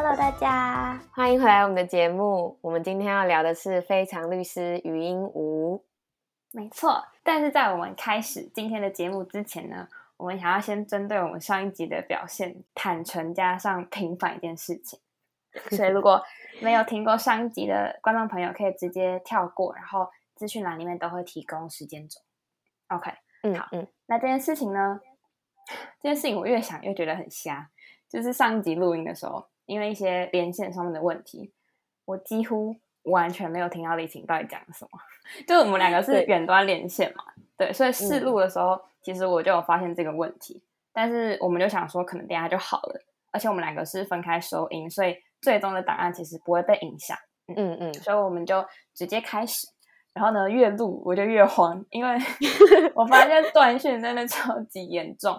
Hello，大家欢迎回来我们的节目。我们今天要聊的是《非常律师语音无》。没错，但是在我们开始今天的节目之前呢，我们想要先针对我们上一集的表现坦诚加上平反一件事情。所以如果没有听过上一集的观众朋友，可以直接跳过，然后资讯栏里面都会提供时间轴。OK，嗯，好嗯，那这件事情呢，这件事情我越想越觉得很瞎。就是上一集录音的时候，因为一些连线上面的问题，我几乎完全没有听到李晴到底讲什么。就是我们两个是对远端连线嘛，对，所以试嗯录的时候，其实我就有发现这个问题，但是我们就想说，可能等下就好了。而且我们两个是分开收音，所以最终的档案其实不会被影响。嗯嗯，所以我们就直接开始。然后呢，越录我就越慌，因为 我发现断讯真的超级严重。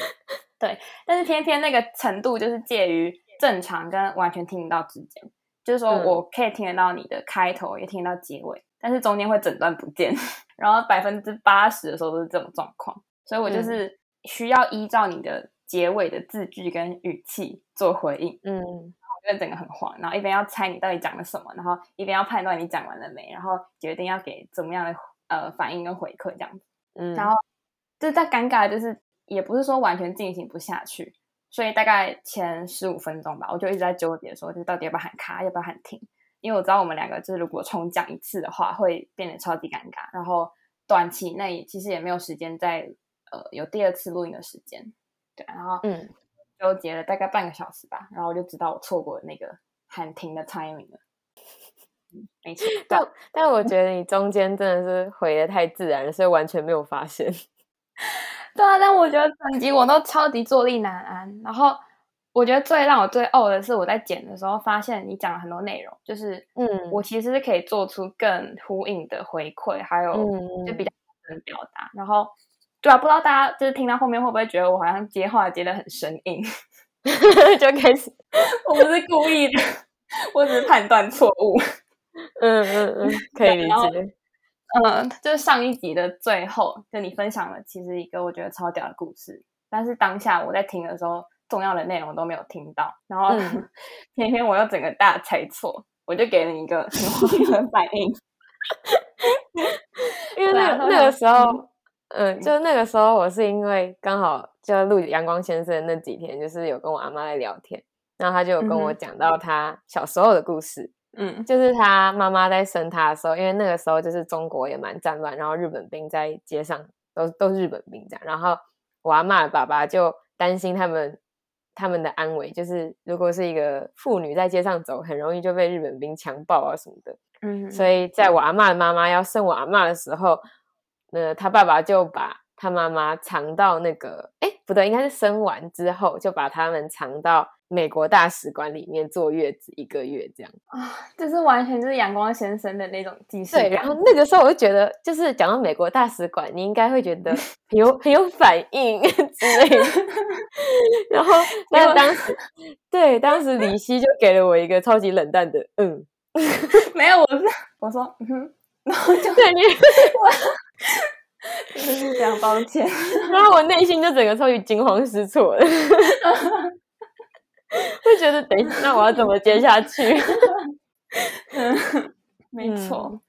对，但是偏偏那个程度就是介于正常跟完全听不到之间，就是说嗯我可以听得到你的开头，也听得到结尾，但是中间会整段不见。然后百分之八十的时候都是这种状况，所以我就是需要依照你的结尾的字句跟语气做回应。嗯，我觉得整个很慌，然后一边要猜你到底讲了什么，然后一边要判断你讲完了没，然后决定要给怎么样的呃反应跟回馈这样子。嗯，然后就是在尴尬，的就是也不是说完全进行不下去，所以大概前十五分钟吧，我就一直在纠结说，就是到底要不要喊卡，要不要喊停，因为我知道我们两个就是如果重讲一次的话，会变得超级尴尬，然后短期内其实也没有时间再呃有第二次录音的时间，对，然后嗯，纠结了大概半个小时吧，然后我就知道我错过了那个喊停的 timing 了。嗯，没错，但但我觉得你中间真的是回的太自然了，所以完全没有发现。对啊，但我觉得整集我都超级坐立难安。然后我觉得最让我最呕的是，我在剪的时候发现你讲了很多内容，就是嗯我其实是可以做出更呼应的回馈，还有嗯就比较能表达。然后对啊，不知道大家就是听到后面会不会觉得我好像接话接的很生硬？就开始，我不是故意的，我只是判断错误。嗯嗯嗯，可以理解。嗯，就是上一集的最后，就你分享了其实一个我觉得超屌的故事，但是当下我在听的时候，重要的内容都没有听到，然后、嗯。偏偏我又整个大猜错，我就给了你一个很荒谬的反应。因为那个那个时候，嗯，就那个时候我是因为刚好就录阳光先生那几天，就是有跟我阿妈在聊天，然后他就有跟我讲到他小时候的故事，嗯就是他妈妈在生他的时候，因为那个时候就是中国也蛮战乱，然后日本兵在街上都都是日本兵这样，然后我阿妈的爸爸就担心他们他们的安危，就是如果是一个妇女在街上走，很容易就被日本兵强暴啊什么的，嗯，所以在我阿妈的妈妈要生我阿妈的时候，呃，他爸爸就把他妈妈藏到那个，哎，不对，应该是生完之后就把他们藏到美国大使馆里面坐月子一个月这样。啊，就是完全就是阳光先生的那种技术对，然后那个时候我就觉得，就是讲到美国大使馆，你应该会觉得 很有很有反应之类的。然后，但是当时，对，当时李希就给了我一个超级冷淡的嗯，没有，我是我说嗯哼，然后就对你，真的 是非常抱歉。然后我内心就整个超级惊慌失措的，会觉得等一下，那我要怎么接下去？嗯，没错，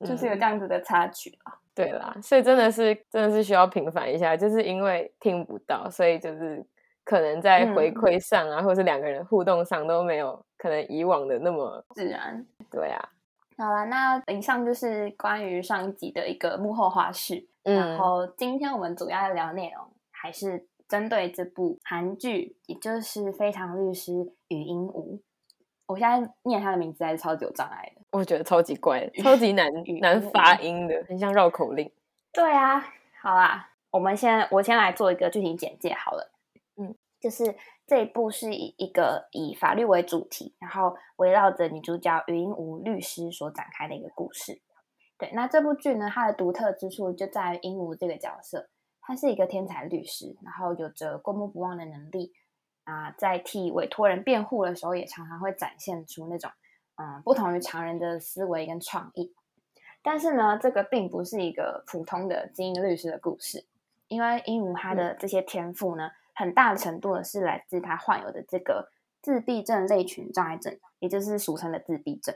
就是有嗯这样子的插曲啊。对啦，所以真的是真的是需要平反一下，就是因为听不到，所以就是可能在回嗯馈上啊，或是两个人互动上都没有可能以往的那么自然。对啊。好了，那以上就是关于上一集的一个幕后花絮。然嗯后今天我们主要要聊的内容还是针对这部韩剧，也就是《非常律师语音无》。我现在念他的名字还是超级有障碍的。我觉得超级怪，超级难语 难音发音的，很像绕口令。对啊，好啦，我们先我先来做一个剧情简介好了。嗯，就是这一部是以一个以法律为主题，然后围绕着女主角语音无律师所展开的一个故事。对，那这部剧呢，它的独特之处就在于鹦鹉这个角色，他是一个天才律师，然后有着过目不忘的能力啊，在替委托人辩护的时候，也常常会展现出那种嗯不同于常人的思维跟创意。但是呢，这个并不是一个普通的精英律师的故事，因为鹦鹉他的这些天赋呢，很大的程度的是来自他患有的这个自闭症类群障碍症，也就是俗称的自闭症。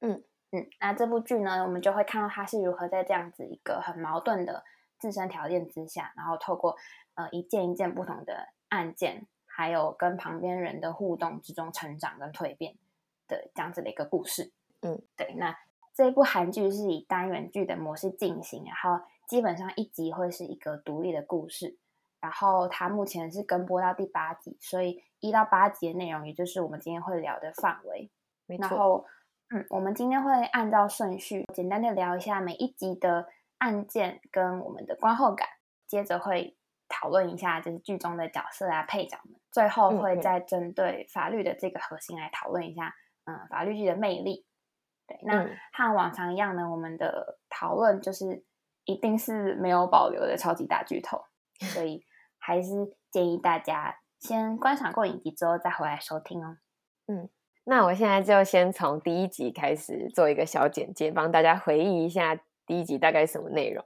嗯嗯，那这部剧呢，我们就会看到他是如何在这样子一个很矛盾的自身条件之下，然后透过呃一件一件不同的案件，还有跟旁边人的互动之中成长跟蜕变的这样子的一个故事。嗯，对。那这一部韩剧是以单元剧的模式进行，然后基本上一集会是一个独立的故事。然后它目前是跟播到第八集，所以一到八集的内容，也就是我们今天会聊的范围。没然后，嗯，我们今天会按照顺序，简单的聊一下每一集的案件跟我们的观后感，接着会讨论一下就是剧中的角色啊、配角们，最后会再针对法律的这个核心来讨论一下，嗯，法律剧的魅力。对，那和往常一样呢，我们的讨论就是一定是没有保留的超级大剧透，所以还是建议大家先观赏过影集之后再回来收听哦。嗯，那我现在就先从第一集开始做一个小简介，帮大家回忆一下第一集大概什么内容。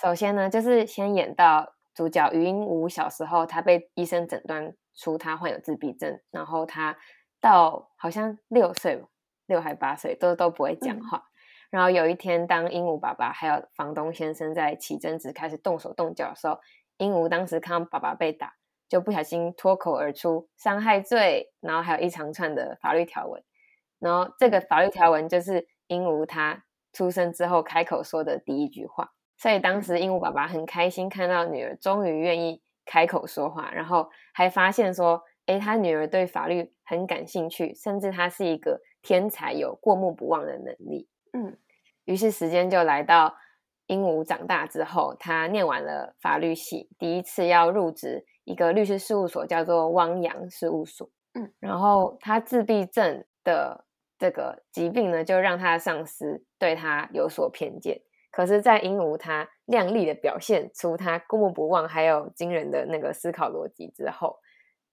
首先呢，就是先演到主角余英武小时候，他被医生诊断出他患有自闭症，然后他到好像六岁吧。六还八岁都都不会讲话，然后有一天，当鹦鹉爸爸还有房东先生在起争执，开始动手动脚的时候，鹦鹉当时看到爸爸被打，就不小心脱口而出伤害罪，然后还有一长串的法律条文，然后这个法律条文就是鹦鹉它出生之后开口说的第一句话，所以当时鹦鹉爸爸很开心看到女儿终于愿意开口说话，然后还发现说，诶，他女儿对法律很感兴趣，甚至他是一个。天才有过目不忘的能力，嗯，于是时间就来到鹦鹉长大之后，他念完了法律系，第一次要入职一个律师事务所，叫做汪洋事务所，嗯，然后他自闭症的这个疾病呢，就让他的上司对他有所偏见。可是，在鹦鹉他亮丽的表现出他过目不忘还有惊人的那个思考逻辑之后，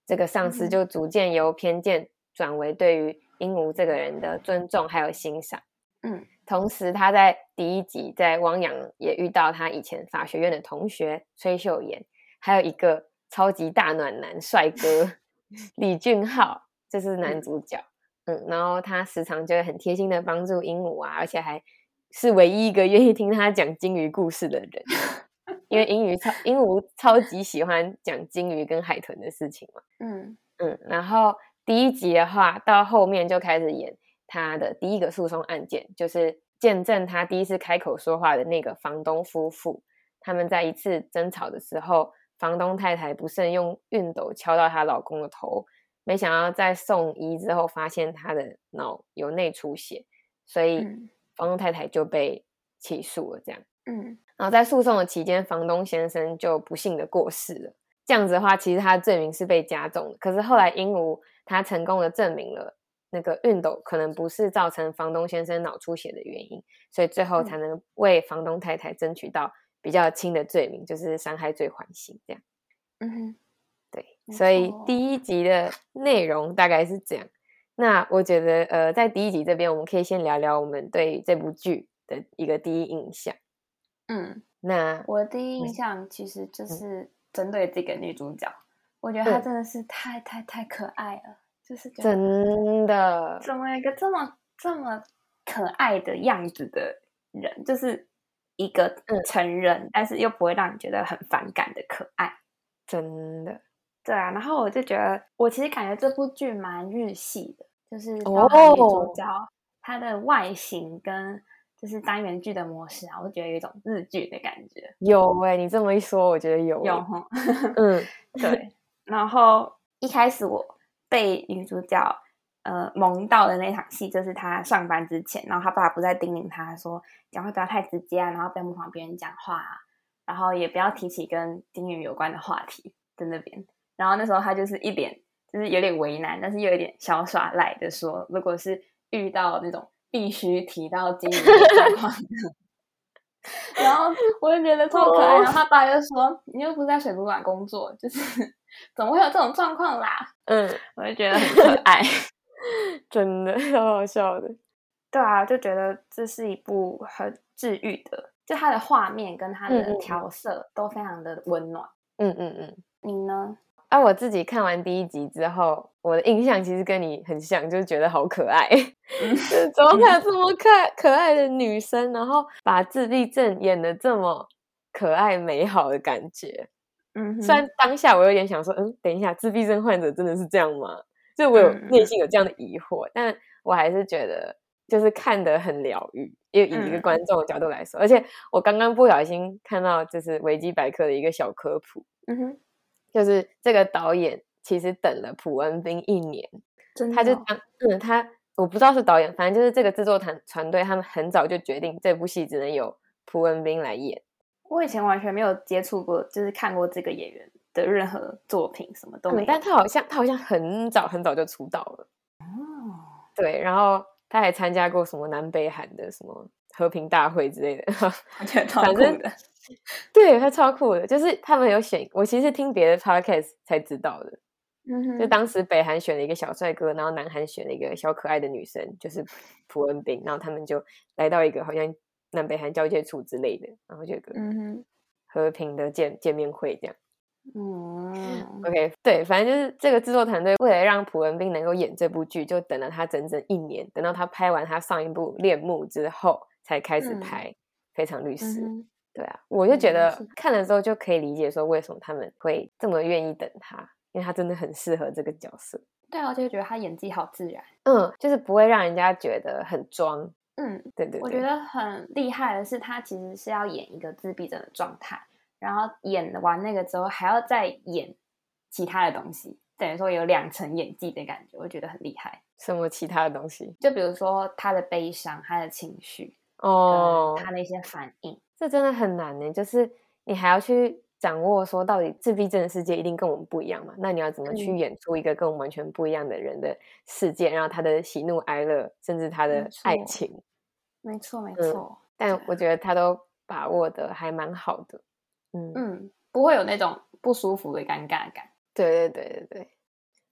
这个上司就逐渐由偏见转为对于。鹦鹉这个人的尊重还有欣赏，嗯，同时他在第一集在汪洋也遇到他以前法学院的同学崔秀妍，还有一个超级大暖男帅哥 李俊浩，这是男主角，嗯，然后他时常就会很贴心的帮助鹦鹉啊，而且还是唯一一个愿意听他讲鲸鱼故事的人，因为鹦鹉超鹦鹉超级喜欢讲鲸鱼跟海豚的事情嘛，嗯。嗯，然后。第一集的话，到后面就开始演他的第一个诉讼案件，就是见证他第一次开口说话的那个房东夫妇。他们在一次争吵的时候，房东太太不慎用熨斗敲到她老公的头，没想到在送医之后发现他的脑有内出血，所以房东太太就被起诉了。这样，嗯，然后在诉讼的期间，房东先生就不幸的过世了。这样子的话，其实他的罪名是被加重的。可是后来鹦鹉。他成功的证明了那个熨斗可能不是造成房东先生脑出血的原因，所以最后才能为房东太太争取到比较轻的罪名，就是伤害罪缓刑。这样，嗯哼，对，所以第一集的内容大概是这样。那我觉得，呃，在第一集这边，我们可以先聊聊我们对这部剧的一个第一印象。嗯，那我的第一印象其实就是针对这个女主角。我觉得她真的是太太太可爱了，就是真的，怎么一个这么这么可爱的样子的人，就是一个成人，但是又不会让你觉得很反感的可爱，真的，对啊。然后我就觉得，我其实感觉这部剧蛮日系的，就是女主角她的外形跟就是单元剧的模式啊，我觉得有一种日剧的感觉。有哎，你这么一说，我觉得有有哈，嗯，对。然后一开始我被女主角呃萌到的那场戏，就是她上班之前，然后她爸爸不再叮咛她说讲话不要太直接啊，然后不要模仿别人讲话啊，然后也不要提起跟丁鱼有关的话题在那边。然后那时候她就是一脸就是有点为难，但是又有点小耍赖的说，如果是遇到那种必须提到金鱼的状况。然后我就觉得超可爱，然后他爸就说：“你又不是在水族馆工作，就是 怎么会有这种状况啦？”嗯，我就觉得很可爱，真的好好笑的。对啊，就觉得这是一部很治愈的，就它的画面跟它的调色都非常的温暖。嗯嗯嗯，你呢？啊，我自己看完第一集之后，我的印象其实跟你很像，就是觉得好可爱，就是怎么会有这么可可爱的女生，然后把自闭症演的这么可爱美好的感觉。嗯，虽然当下我有点想说，嗯，等一下，自闭症患者真的是这样吗？就我有内心有这样的疑惑，但我还是觉得就是看得很疗愈，因为以一个观众的角度来说，而且我刚刚不小心看到就是维基百科的一个小科普，嗯哼，就是这个导演其实等了朴恩斌一年，他就当嗯他我不知道是导演，反正就是这个制作团团队，他们很早就决定这部戏只能由朴恩斌来演。我以前完全没有接触过，就是看过这个演员的任何作品，什么都没。但他好像他好像很早很早就出道了哦。对，然后他还参加过什么南北韩的什么和平大会之类的，反正对他超酷的。就是他们有选，我其实听别的 podcast 才知道的。嗯就当时北韩选了一个小帅哥，然后南韩选了一个小可爱的女生，就是朴恩斌，然后他们就来到一个好像。南北韩交界处之类的，然后就个和平的见见面会这样。嗯，OK，对，反正就是这个制作团队为了让朴文斌能够演这部剧，就等了他整整一年，等到他拍完他上一部《恋慕》之后，才开始拍《非常律师》。对啊，我就觉得看了之后就可以理解说为什么他们会这么愿意等他，因为他真的很适合这个角色。对啊，就觉得他演技好自然，嗯，就是不会让人家觉得很装。嗯，对对，我觉得很厉害的是，他其实是要演一个自闭症的状态，然后演完那个之后，还要再演其他的东西，等于说有两层演技的感觉，我觉得很厉害。什么其他的东西？就比如说他的悲伤、他的情绪哦，他的一些反应，这真的很难呢。就是你还要去掌握说，到底自闭症的世界一定跟我们不一样嘛？那你要怎么去演出一个跟我们完全不一样的人的世界，然后他的喜怒哀乐，甚至他的爱情？没错，没错，但我觉得他都把握的还蛮好的，嗯嗯，不会有那种不舒服的尴尬感。对对对对对。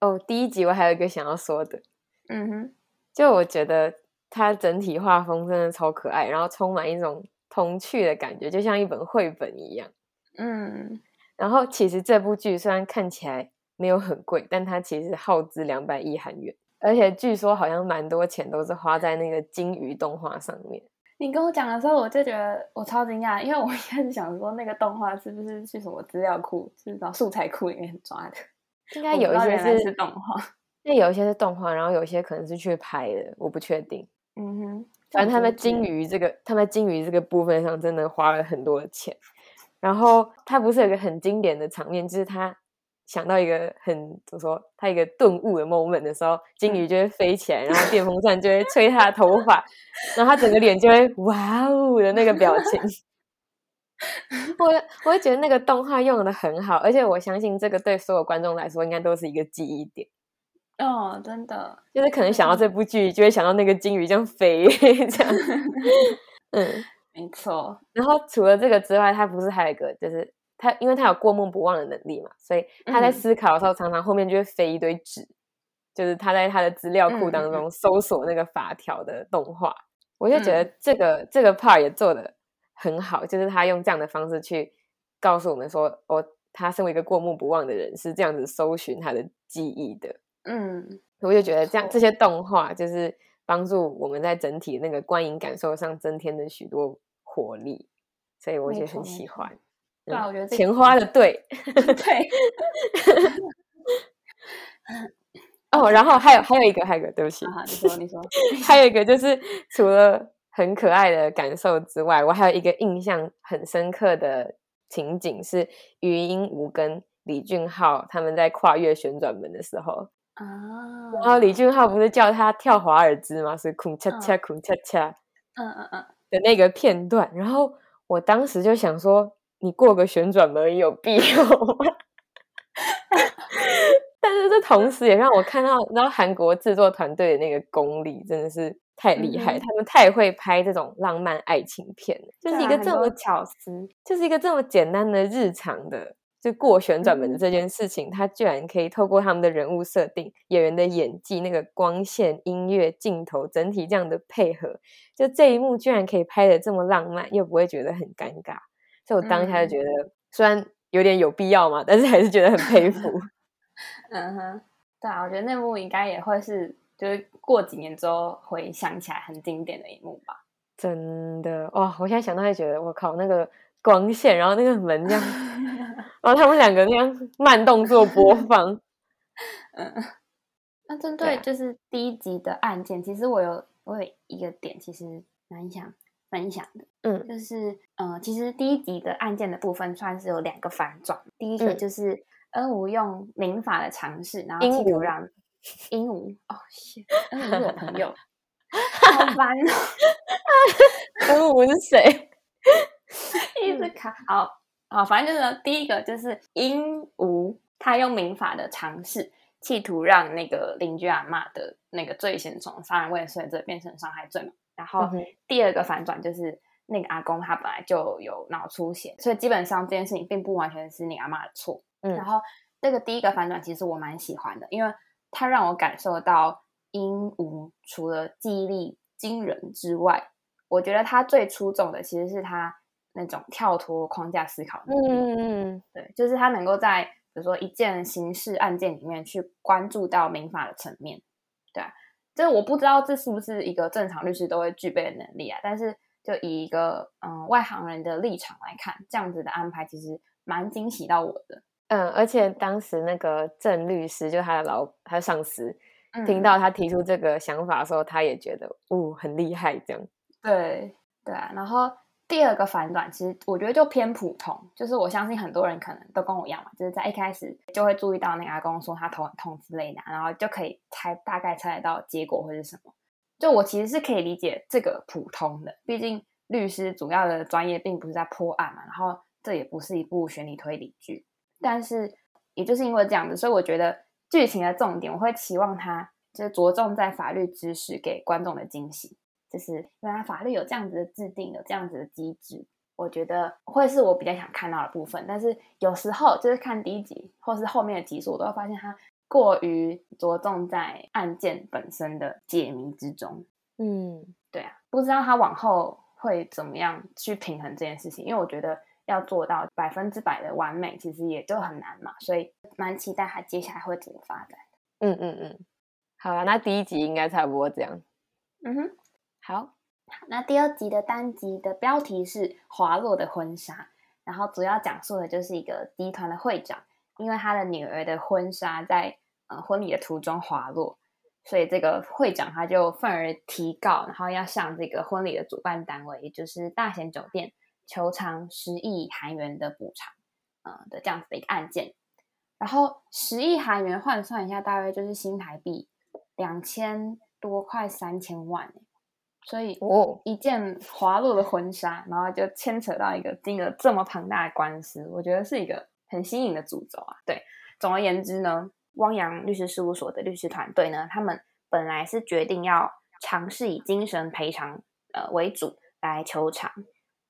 哦，第一集我还有一个想要说的，嗯哼，就我觉得它整体画风真的超可爱，然后充满一种童趣的感觉，就像一本绘本一样。嗯，然后其实这部剧虽然看起来没有很贵，但它其实耗资两百亿韩元。而且据说好像蛮多钱都是花在那个金鱼动画上面。你跟我讲的时候，我就觉得我超惊讶，因为我一开始想说那个动画是不是去什么资料库，是找素材库里面抓的？应该有一些是动画，那有一些是动画，然后有一些可能是去拍的，我不确定。嗯哼，反正他们金鱼这个，他们金鱼这个部分上真的花了很多的钱。然后他不是有个很经典的场面，就是他。想到一个很怎么说，他一个顿悟的 moment 的时候，金鱼就会飞起来，然后电风扇就会吹他的头发，然后他整个脸就会哇哦的那个表情。我我会觉得那个动画用的很好，而且我相信这个对所有观众来说应该都是一个记忆点。哦，真的，就是可能想到这部剧，就会想到那个金鱼这样飞 这样。嗯，没错。然后除了这个之外，他不是还有一个就是。他因为他有过目不忘的能力嘛，所以他在思考的时候，常常后面就会飞一堆纸，就是他在他的资料库当中搜索那个法条的动画。我就觉得这个这个 part 也做的很好，就是他用这样的方式去告诉我们说，哦，他身为一个过目不忘的人，是这样子搜寻他的记忆的。嗯，我就觉得这样这些动画就是帮助我们在整体那个观影感受上增添了许多活力，所以我也很喜欢。对啊，我觉得钱花的 对，对。哦，然后还有还有一个，还有一个，对不起，你说你说，还有一个就是除了很可爱的感受之外，我还有一个印象很深刻的情景是余英武跟李俊浩他们在跨越旋转门的时候啊，然后李俊浩不是叫他跳华尔兹吗？是空恰恰空恰恰，嗯嗯嗯的那个片段，然后我当时就想说。你过个旋转门有必要吗？但是这同时也让我看到，然后韩国制作团队的那个功力真的是太厉害，他们太会拍这种浪漫爱情片了。就是一个这么巧思，就是一个这么简单的日常的，就过旋转门的这件事情，他居然可以透过他们的人物设定、演员的演技、那个光线、音乐、镜头整体这样的配合，就这一幕居然可以拍的这么浪漫，又不会觉得很尴尬。所以我当下就觉得，虽然有点有必要嘛，但是还是觉得很佩服。嗯哼，对啊，我觉得那幕应该也会是，就是过几年之后回想起来很经典的一幕吧。真的哇！我现在想到，会觉得我靠，那个光线，然后那个门这样，然后他们两个那样慢动作播放。嗯，那针对就是第一集的案件，其实我有我有一个点，其实蛮想分享的。嗯，就是呃，其实第一集的案件的部分算是有两个反转。第一个就是恩无用民法的尝试，然后企图让 鹦鹉哦，恩武是我朋友。好烦哦！鹦鹉是谁？一直卡。好好，反正就是第一个就是鹦鹉，他用民法的尝试，企图让那个邻居阿妈的那个罪嫌从杀人未遂罪变成伤害罪嘛。然后第二个反转就是那个阿公他本来就有脑出血，所以基本上这件事情并不完全是你阿妈的错。嗯，然后这个第一个反转其实我蛮喜欢的，因为它让我感受到。鹦鹉除了记忆力惊人之外，我觉得他最出众的其实是他那种跳脱框架思考能力。嗯嗯，对，就是他能够在比如说一件刑事案件里面去关注到民法的层面。对啊，就是我不知道这是不是一个正常律师都会具备的能力啊。但是就以一个嗯外行人的立场来看，这样子的安排其实蛮惊喜到我的。嗯，而且当时那个郑律师就他的老他的上司。听到他提出这个想法的时候，他也觉得，哦，很厉害，这样。对对啊，然后第二个反转，其实我觉得就偏普通，就是我相信很多人可能都跟我一样嘛，就是在一开始就会注意到那个阿公说他头很痛之类的，然后就可以猜大概猜得到结果会是什么。就我其实是可以理解这个普通的，毕竟律师主要的专业并不是在破案嘛，然后这也不是一部悬疑推理剧，但是也就是因为这样子，所以我觉得。剧情的重点，我会期望它就是着重在法律知识给观众的惊喜，就是原来法律有这样子的制定，有这样子的机制，我觉得会是我比较想看到的部分。但是有时候就是看第一集或是后面的集数，我都会发现它过于着重在案件本身的解谜之中。嗯，对啊，不知道他往后会怎么样去平衡这件事情，因为我觉得。要做到百分之百的完美，其实也就很难嘛，所以蛮期待它接下来会怎么发展。嗯嗯嗯，好了，那第一集应该差不多这样。嗯哼，好，那第二集的单集的标题是《滑落的婚纱》，然后主要讲述的就是一个集团的会长，因为他的女儿的婚纱在呃婚礼的途中滑落，所以这个会长他就愤而提告，然后要向这个婚礼的主办单位，也就是大贤酒店。求偿十亿韩元的补偿，呃的这样子的一个案件，然后十亿韩元换算一下，大约就是新台币两千多块三千万所以哦，一件滑落的婚纱，然后就牵扯到一个金额这么庞大的官司，我觉得是一个很新颖的诅咒啊。对，总而言之呢，汪洋律师事务所的律师团队呢，他们本来是决定要尝试以精神赔偿呃为主来求偿。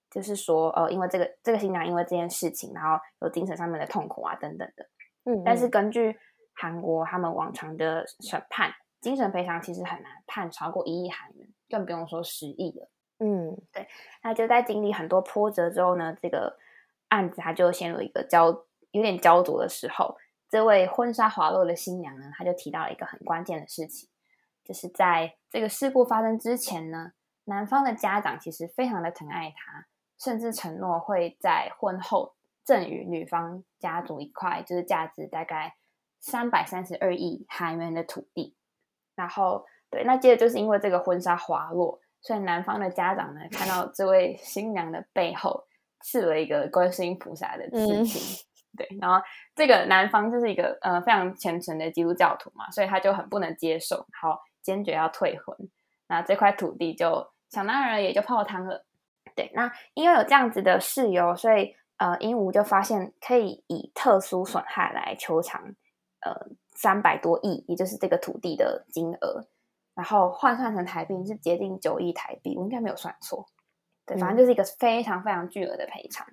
就是说，呃，因为这个这个新娘因为这件事情，然后有精神上面的痛苦啊，等等的。嗯，但是根据韩国他们往常的审判，精神赔偿其实很难判超过一亿韩元，更不用说十亿了。嗯，对。那就在经历很多波折之后呢，这个案子它就陷入一个焦有点焦灼的时候。这位婚纱滑落的新娘呢，她就提到了一个很关键的事情，就是在这个事故发生之前呢，男方的家长其实非常的疼爱她。甚至承诺会在婚后赠予女方家族一块，就是价值大概三百三十二亿韩元的土地。然后，对，那接着就是因为这个婚纱滑落，所以男方的家长呢，看到这位新娘的背后刺了一个观世音菩萨的刺青。对，然后这个男方就是一个呃非常虔诚的基督教徒嘛，所以他就很不能接受，好坚决要退婚。那这块土地就想当然也就泡汤了。对，那因为有这样子的事由，所以呃，鹦鹉就发现可以以特殊损害来求偿，呃，三百多亿，也就是这个土地的金额，然后换算成台币是接近九亿台币，我应该没有算错。对，反正就是一个非常非常巨额的赔偿。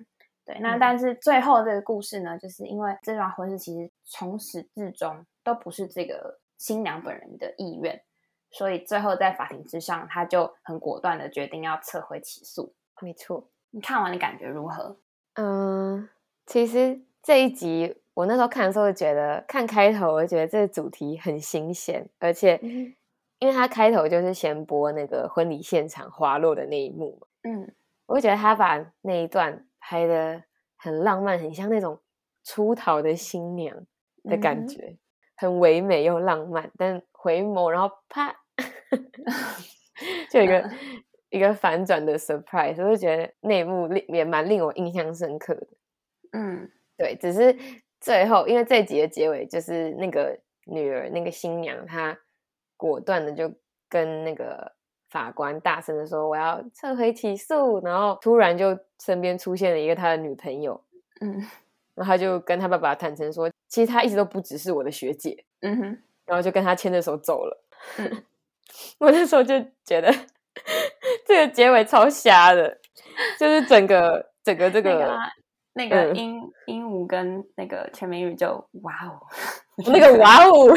对，那但是最后这个故事呢，就是因为这桩婚事其实从始至终都不是这个新娘本人的意愿，所以最后在法庭之上，他就很果断的决定要撤回起诉。没错，你看完的感觉如何？嗯，其实这一集我那时候看的时候，觉得看开头，我就觉得这个主题很新鲜，而且因为他开头就是先播那个婚礼现场滑落的那一幕嘛，嗯，我就觉得他把那一段拍的很浪漫，很像那种出逃的新娘的感觉，很唯美又浪漫，但回眸然后啪，就一个 一个反转的 surprise，我就觉得那一幕令也蛮令我印象深刻的，嗯，对，只是。最后，因为这集的结尾就是那个女儿，那个新娘，她果断的就跟那个法官大声的说：“我要撤回起诉。”然后突然就身边出现了一个他的女朋友，嗯，然后他就跟他爸爸坦诚说：“其实他一直都不只是我的学姐。”嗯哼，然后就跟他牵着手走了。我那时候就觉得这个结尾超瞎的，就是整个整个这个。那个鹦鹦鹉跟那个全民宇就，哇哦，那个哇哦，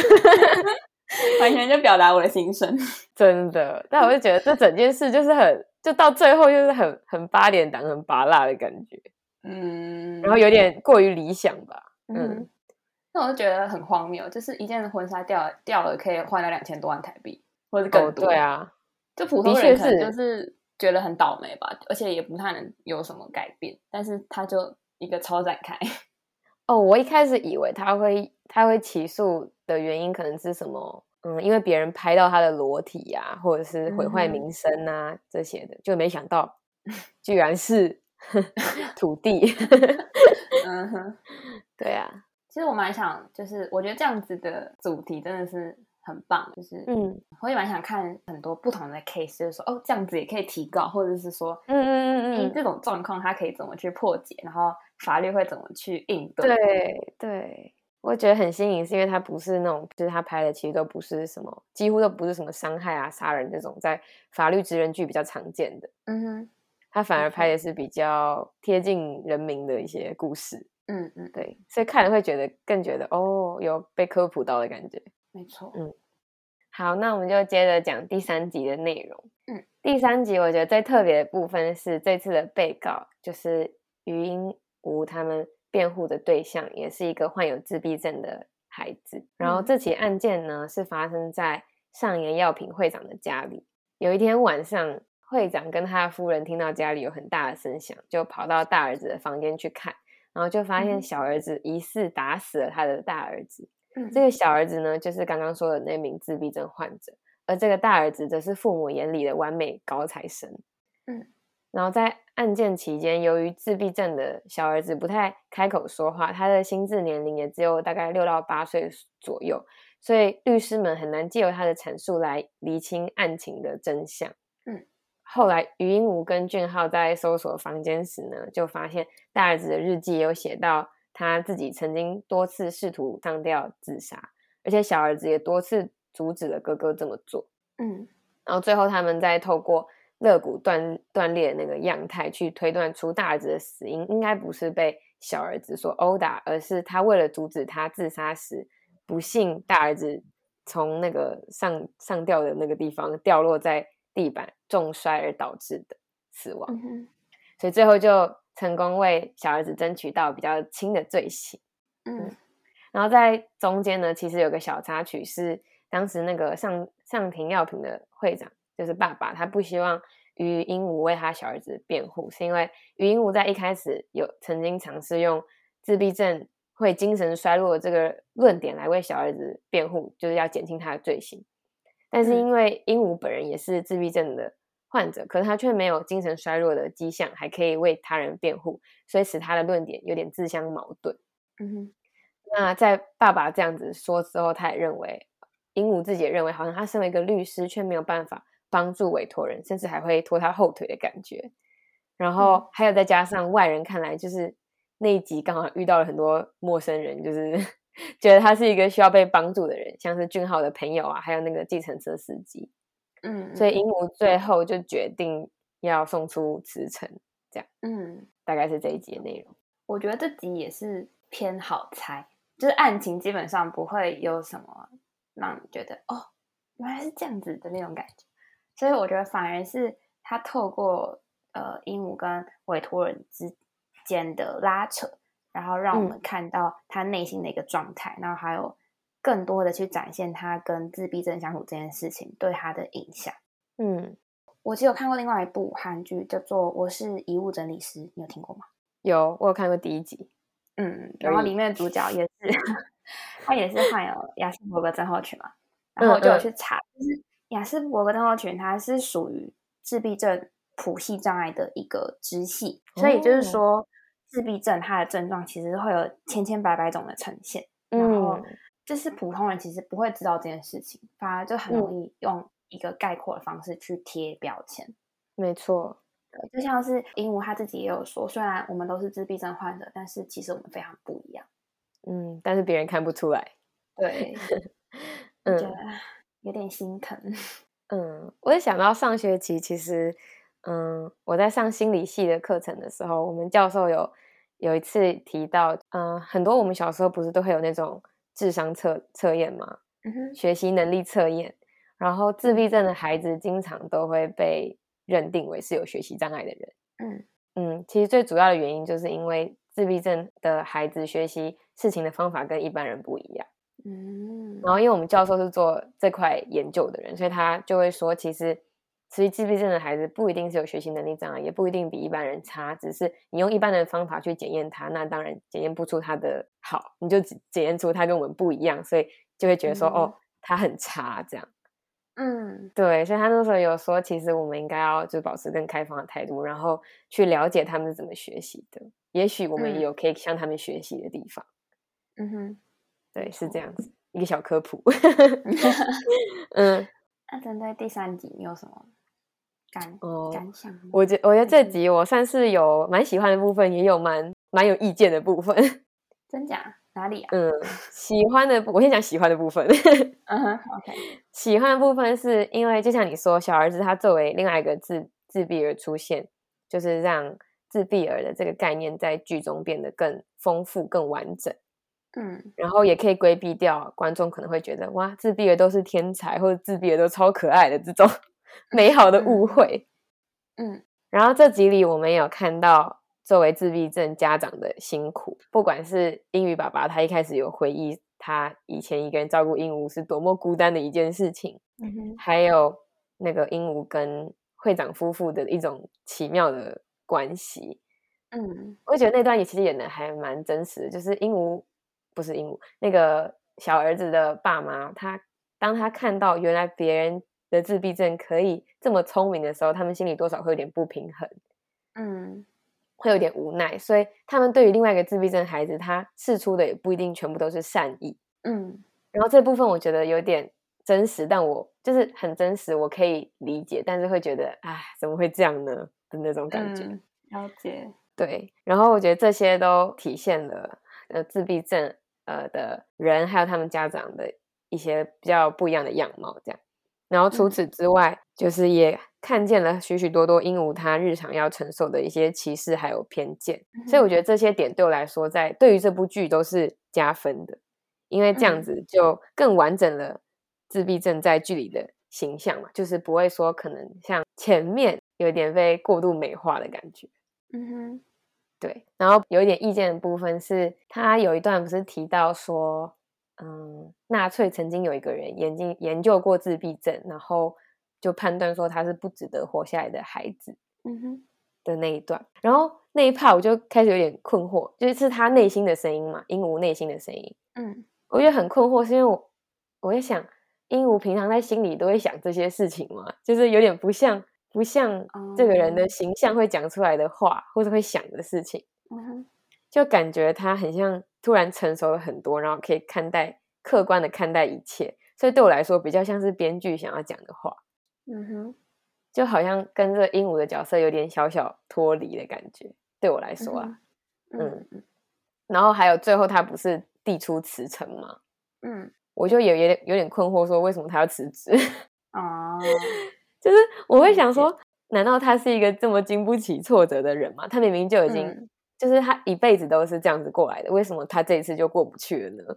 完全就表达我的心声，真的。但我就觉得这整件事就是很，就到最后就是很很八点档、很拔辣的感觉，嗯，然后有点过于理想吧，嗯。那我就觉得很荒谬，就是一件婚纱掉掉了可以换到两千多万台币，或者更多，对啊，就普通人可能就是觉得很倒霉吧，而且也不太能有什么改变，但是他就。一个超展开 哦！我一开始以为他会他会起诉的原因可能是什么？嗯，因为别人拍到他的裸体呀，或者是毁坏名声啊这些的，就没想到居然是 土地。嗯哼，对啊，其实我蛮想，就是我觉得这样子的主题真的是。很棒，就是嗯，我也蛮想看很多不同的 case，就是说哦，这样子也可以提高，或者是说，嗯嗯嗯嗯，这种状况它可以怎么去破解，然后法律会怎么去应对？对对，我觉得很新颖，是因为它不是那种，就是他拍的其实都不是什么，几乎都不是什么伤害啊、杀人这种在法律职人剧比较常见的。嗯哼，他反而拍的是比较贴近人民的一些故事。嗯嗯，对，所以看了会觉得更觉得哦，有被科普到的感觉。没错，嗯，好，那我们就接着讲第三集的内容。嗯，第三集我觉得最特别的部分是这次的被告就是余英吴他们辩护的对象，也是一个患有自闭症的孩子。然后这起案件呢是发生在上研药品会长的家里。有一天晚上，会长跟他的夫人听到家里有很大的声响，就跑到大儿子的房间去看，然后就发现小儿子疑似打死了他的大儿子。这个小儿子呢，就是刚刚说的那名自闭症患者，而这个大儿子则是父母眼里的完美高材生。嗯，然后在案件期间，由于自闭症的小儿子不太开口说话，他的心智年龄也只有大概六到八岁左右，所以律师们很难借由他的阐述来厘清案情的真相。嗯，后来余英武跟俊浩在搜索房间时呢，就发现大儿子的日记有写到。他自己曾经多次试图上吊自杀，而且小儿子也多次阻止了哥哥这么做。嗯，然后最后他们再透过肋骨断断裂那个样态去推断出大儿子的死因，应该不是被小儿子所殴打，而是他为了阻止他自杀时，不幸大儿子从那个上上吊的那个地方掉落在地板重摔而导致的死亡。所以最后就。成功为小儿子争取到比较轻的罪行，嗯，然后在中间呢，其实有个小插曲是，当时那个上上庭药品的会长，就是爸爸，他不希望于鹦鹉为他小儿子辩护，是因为于鹦鹉在一开始有曾经尝试用自闭症会精神衰弱这个论点来为小儿子辩护，就是要减轻他的罪行，但是因为鹦鹉本人也是自闭症的。患者，可是他却没有精神衰弱的迹象，还可以为他人辩护，所以使他的论点有点自相矛盾。嗯哼，那在爸爸这样子说之后，他也认为，鹦鹉自己也认为，好像他身为一个律师，却没有办法帮助委托人，甚至还会拖他后腿的感觉。然后还有再加上外人看来，就是那一集刚好遇到了很多陌生人，就是 觉得他是一个需要被帮助的人，像是俊浩的朋友啊，还有那个计程车司机。嗯，所以鹦鹉最后就决定要送出辞呈，这样，嗯，大概是这一集的内容。我觉得这集也是偏好猜，就是案情基本上不会有什么让你觉得哦，原来是这样子的那种感觉。所以我觉得反而是他透过呃鹦鹉跟委托人之间的拉扯，然后让我们看到他内心的一个状态，然后还有更多的去展现他跟自闭症相处这件事情对他的影响。嗯，我其实有看过另外一部韩剧，叫做《我是遗物整理师》，你有听过吗？有，我有看过第一集。嗯，然后里面的主角也是，他也是患有亚斯伯格症候群嘛，然后我就有去查，就是亚斯伯格症候群，它是属于自闭症谱系障碍的一个支系，所以就是说，自闭症它的症状其实会有千千百百种的呈现，然后就是普通人其实不会知道这件事情，反而就很容易用一个概括的方式去贴标签。没错。对，就像是鹦鹉他自己也有说，虽然我们都是自闭症患者，但是其实我们非常不一样。嗯，但是别人看不出来。对，嗯，有点心疼。嗯，我也想到上学期，其实，嗯，我在上心理系的课程的时候，我们教授有有一次提到，嗯，很多我们小时候不是都会有那种智商测测验吗？嗯哼，学习能力测验，然后自闭症的孩子经常都会被。认定为是有学习障碍的人，嗯嗯，其实最主要的原因就是因为自闭症的孩子学习事情的方法跟一般人不一样，嗯，然后因为我们教授是做这块研究的人，所以他就会说，其实其实自闭症的孩子不一定是有学习能力障碍，也不一定比一般人差，只是你用一般的方法去检验他，那当然检验不出他的好，你就检验出他跟我们不一样，所以就会觉得说，哦，他很差这样。嗯，对，所以他那时候有说，其实我们应该要就保持更开放的态度，然后去了解他们是怎么学习的。也许我们也有可以向他们学习的地方。嗯哼，对，是这样子一个小科普。嗯，那针对第三集你有什么感感想？我觉我觉得这集我算是有蛮喜欢的部分，也有蛮蛮有意见的部分。真假？哪里啊？嗯，喜欢的，我先讲喜欢的部分。嗯哼，OK。喜欢的部分是因为，就像你说，小儿子他作为另外一个自自闭儿出现，就是让自闭儿的这个概念在剧中变得更丰富、更完整。嗯，然后也可以规避掉观众可能会觉得哇，自闭的都是天才，或者自闭的都超可爱的这种 美好的误会。嗯，然后这集里我们有看到。作为自闭症家长的辛苦，不管是英语爸爸，他一开始有回忆他以前一个人照顾鹦鹉是多么孤单的一件事情，嗯还有那个鹦鹉跟会长夫妇的一种奇妙的关系，嗯，我觉得那段也其实演的还蛮真实的，就是鹦鹉不是鹦鹉，那个小儿子的爸妈，他当他看到原来别人的自闭症可以这么聪明的时候，他们心里多少会有点不平衡，嗯。会有点无奈，所以他们对于另外一个自闭症孩子，他试出的也不一定全部都是善意。嗯，然后这部分我觉得有点真实，但我就是很真实，我可以理解，但是会觉得，哎，怎么会这样呢的那种感觉。了解。对，然后我觉得这些都体现了呃自闭症呃的人还有他们家长的一些比较不一样的样貌，这样。然后除此之外，就是也。看见了许许多多鹦鹉它日常要承受的一些歧视还有偏见，所以我觉得这些点对我来说，在对于这部剧都是加分的，因为这样子就更完整了自闭症在剧里的形象嘛，就是不会说可能像前面有点被过度美化的感觉。嗯哼，对。然后有一点意见的部分是，他有一段不是提到说，嗯，纳粹曾经有一个人研究研究过自闭症，然后。就判断说他是不值得活下来的孩子，嗯哼的那一段，然后那一 part 我就开始有点困惑，就是他内心的声音嘛，鹦鹉内心的声音，嗯，我觉得很困惑，是因为我我在想，鹦鹉平常在心里都会想这些事情嘛，就是有点不像不像这个人的形象会讲出来的话，或者会想的事情，就感觉他很像突然成熟了很多，然后可以看待客观的看待一切，所以对我来说比较像是编剧想要讲的话。嗯哼，就好像跟这鹦鹉的角色有点小小脱离的感觉，对我来说啊，嗯嗯，然后还有最后他不是递出辞呈吗？嗯，我就有有点有点困惑，说为什么他要辞职？哦，就是我会想说，难道他是一个这么经不起挫折的人吗？他明明就已经，就是他一辈子都是这样子过来的，为什么他这一次就过不去了呢？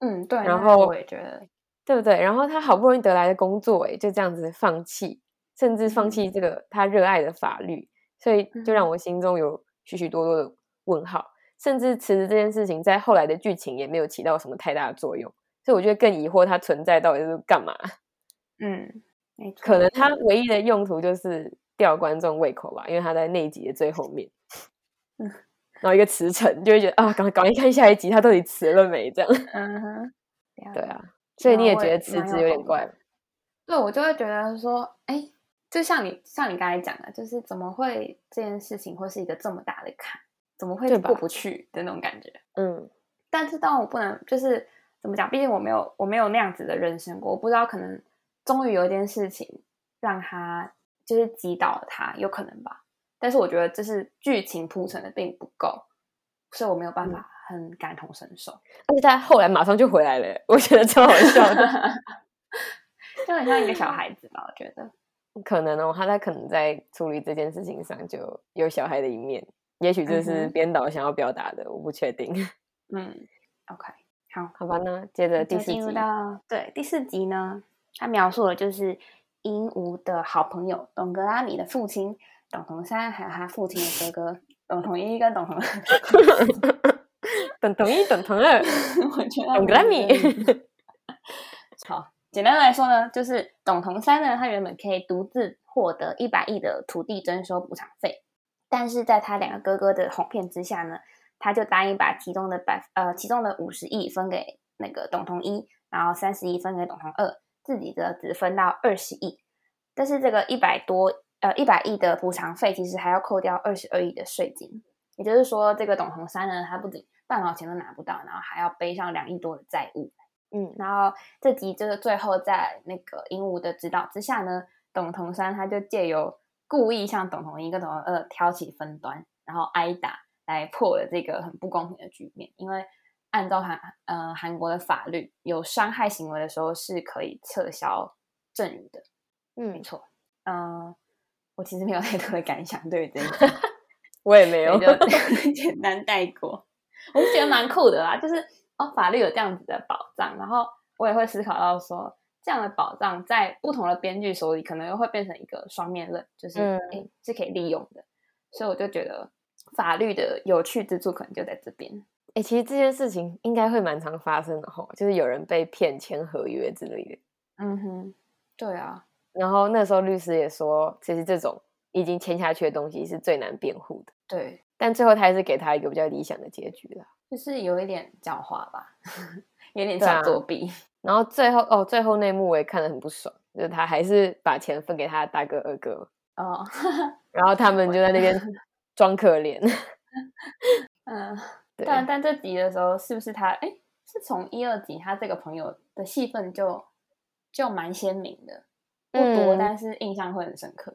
嗯，对，然后我也觉得。对不对？然后他好不容易得来的工作，哎，就这样子放弃，甚至放弃这个他热爱的法律，所以就让我心中有许许多多的问号。甚至辞职这件事情在后来的剧情也没有起到什么太大的作用，所以我觉得更疑惑它存在到底是干嘛。嗯，可能他唯一的用途就是吊观众胃口吧，因为他在那一集的最后面，嗯然后一个辞呈就会觉得啊，赶快赶快看下一集他到底辞了没这样。嗯哼，对啊，所以你也觉得辞职有点怪吗？对，我就会觉得说，哎，就像你像你刚才讲的，就是怎么会这件事情会是一个这么大的坎，怎么会过不去的那种感觉。嗯但是当我不能就是怎么讲，毕竟我没有我没有那样子的人生过，我不知道可能终于有一件事情让他就是击倒了他，有可能吧。但是我觉得这是剧情铺陈的并不够，所以我没有办嗯法很感同身受，而且他后来马上就回来了，我觉得超好笑的。就很像一个小孩子吧，我觉得。可能哦，他在可能在处理这件事情上就有小孩的一面，也许这嗯是哼编导想要表达的，我不确定。嗯，OK，好，好吧，那接着第四集，到对第四集呢，他描述的就是鹦鹉的好朋友董格拉米的父亲董同山，还有他父亲的哥哥 董同一跟董同 二。董同一董同二，我觉得董格拉米。好，简单来说呢，就是董同三呢，他原本可以独自获得一百亿的土地征收补偿费，但是在他两个哥哥的哄骗之下呢，他就答应把其中的百呃其中的五十亿分给那个董同一，然后三十亿分给董同二，自己的只分到二十亿。但是这个一百多呃一百亿的补偿费，其实还要扣掉二十二亿的税金，也就是说，这个董同三呢，他不仅半毛钱都拿不到，然后还要背上两亿多的债务。嗯然后这集就是最后在那个鹦鹉的指导之下呢，董同山他就借由故意向董同一跟董同二挑起分端，然后挨打来破了这个很不公平的局面。因为按照韩呃韩国的法律，有伤害行为的时候是可以撤销赠与的。嗯没嗯，错，嗯、我其实没有太多的感想对于这个。我也没有。简单带过。我是觉得蛮酷的啦，就是哦，法律有这样子的保障，然后我也会思考到说，这样的保障在不同的编剧手里，可能又会变成一个双面刃，就是是可以利用的。所以我就觉得法律的有趣之处可能就在这边。哎、其实这件事情应该会蛮常发生的哈，就是有人被骗签合约之类的。嗯哼，对啊，然后那时候律师也说，其实这种已经签下去的东西是最难辩护的。对，但最后他还是给他一个比较理想的结局啦。就是有一点狡猾吧，有点对啊小作弊。然后最后哦，最后那一幕我也看得很不爽，就是他还是把钱分给他的大哥二哥，哦，然后他们就在那边装可怜。嗯。对，但但这集的时候，是不是他？哎，是从一二集他这个朋友的戏份就就蛮鲜明的，不多，嗯但是印象会很深刻。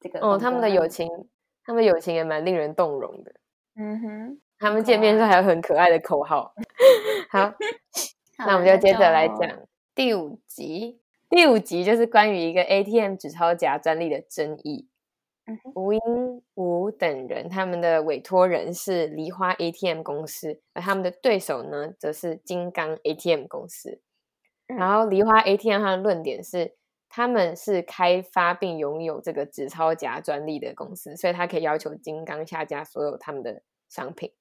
这个哦，他们的友情，他们友情也蛮令人动容的。嗯哼。他们可见面的时候还有很可爱的口号。好，好那我们就接着来就讲第五集。第五集就是关于一个 ATM 纸钞夹专利的争议。吴英武等人，他们的委托人是梨花 ATM 公司，而他们的对手呢，则是金刚 ATM 公司。嗯然后梨花 ATM 它的论点是，他们是开发并拥有这个纸钞夹专利的公司，所以它可以要求金刚下架所有他们的商品。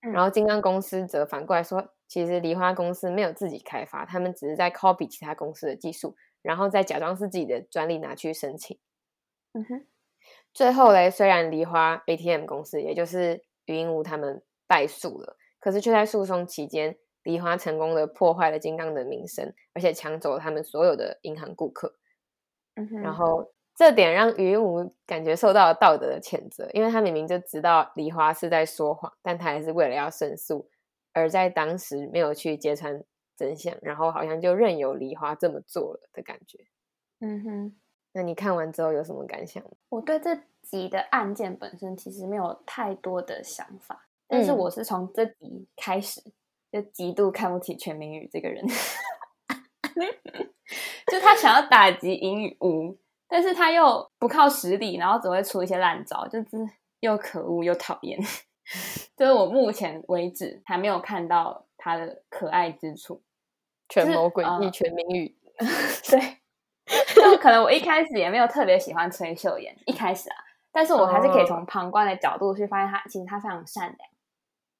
嗯然后金刚公司则反过来说，其实梨花公司没有自己开发，他们只是在 copy 其他公司的技术，然后再假装是自己的专利拿去申请。嗯哼，最后嘞，虽然梨花 ATM 公司，也就是余英武他们败诉了，可是却在诉讼期间，梨花成功的破坏了金刚的名声，而且抢走了他们所有的银行顾客。嗯，然后这点让余英武感觉受到了道德的谴责，因为他明明就知道梨花是在说谎，但他还是为了要胜诉，而在当时没有去揭穿真相，然后好像就任由梨花这么做了的感觉。嗯哼，那你看完之后有什么感想？我对这集的案件本身其实没有太多的想法，但是嗯我是从这集开始就极度看不起全明宇这个人，就他想要打击银宇吴，但是他又不靠实力，然后只会出一些烂招，就是又可恶又讨厌。就是我目前为止还没有看到他的可爱之处。权谋诡呃计，全民宇。对，就可能我一开始也没有特别喜欢崔秀妍，一开始啊，但是我还是可以哦从旁观的角度去发现她其实她非常善良，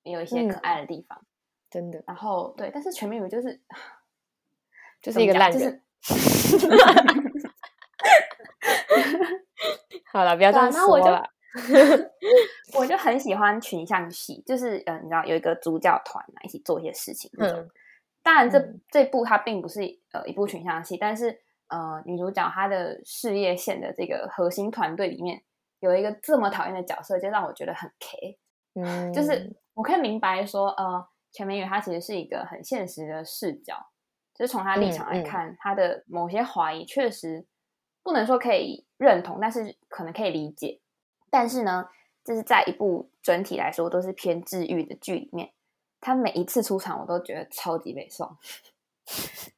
也有一些可嗯爱的地方。真的然后对，但是全民宇就是 就是一个烂人。就是 好了，不要这样说了。我就很喜欢群像戏，就是呃，你知道有一个主角团嘛，一起做一些事情那种。嗯当然这，嗯这部它并不是呃一部群像戏，但是呃，女主角她的事业线的这个核心团队里面有一个这么讨厌的角色，就让我觉得很 K。嗯，就是我可以明白说，呃，全美宇她其实是一个很现实的视角，就是从她立场来嗯嗯看，他的某些怀疑确实不能说可以认同，但是可能可以理解。但是呢，就是在一部整体来说都是偏治愈的剧里面，她每一次出场我都觉得超级北宋，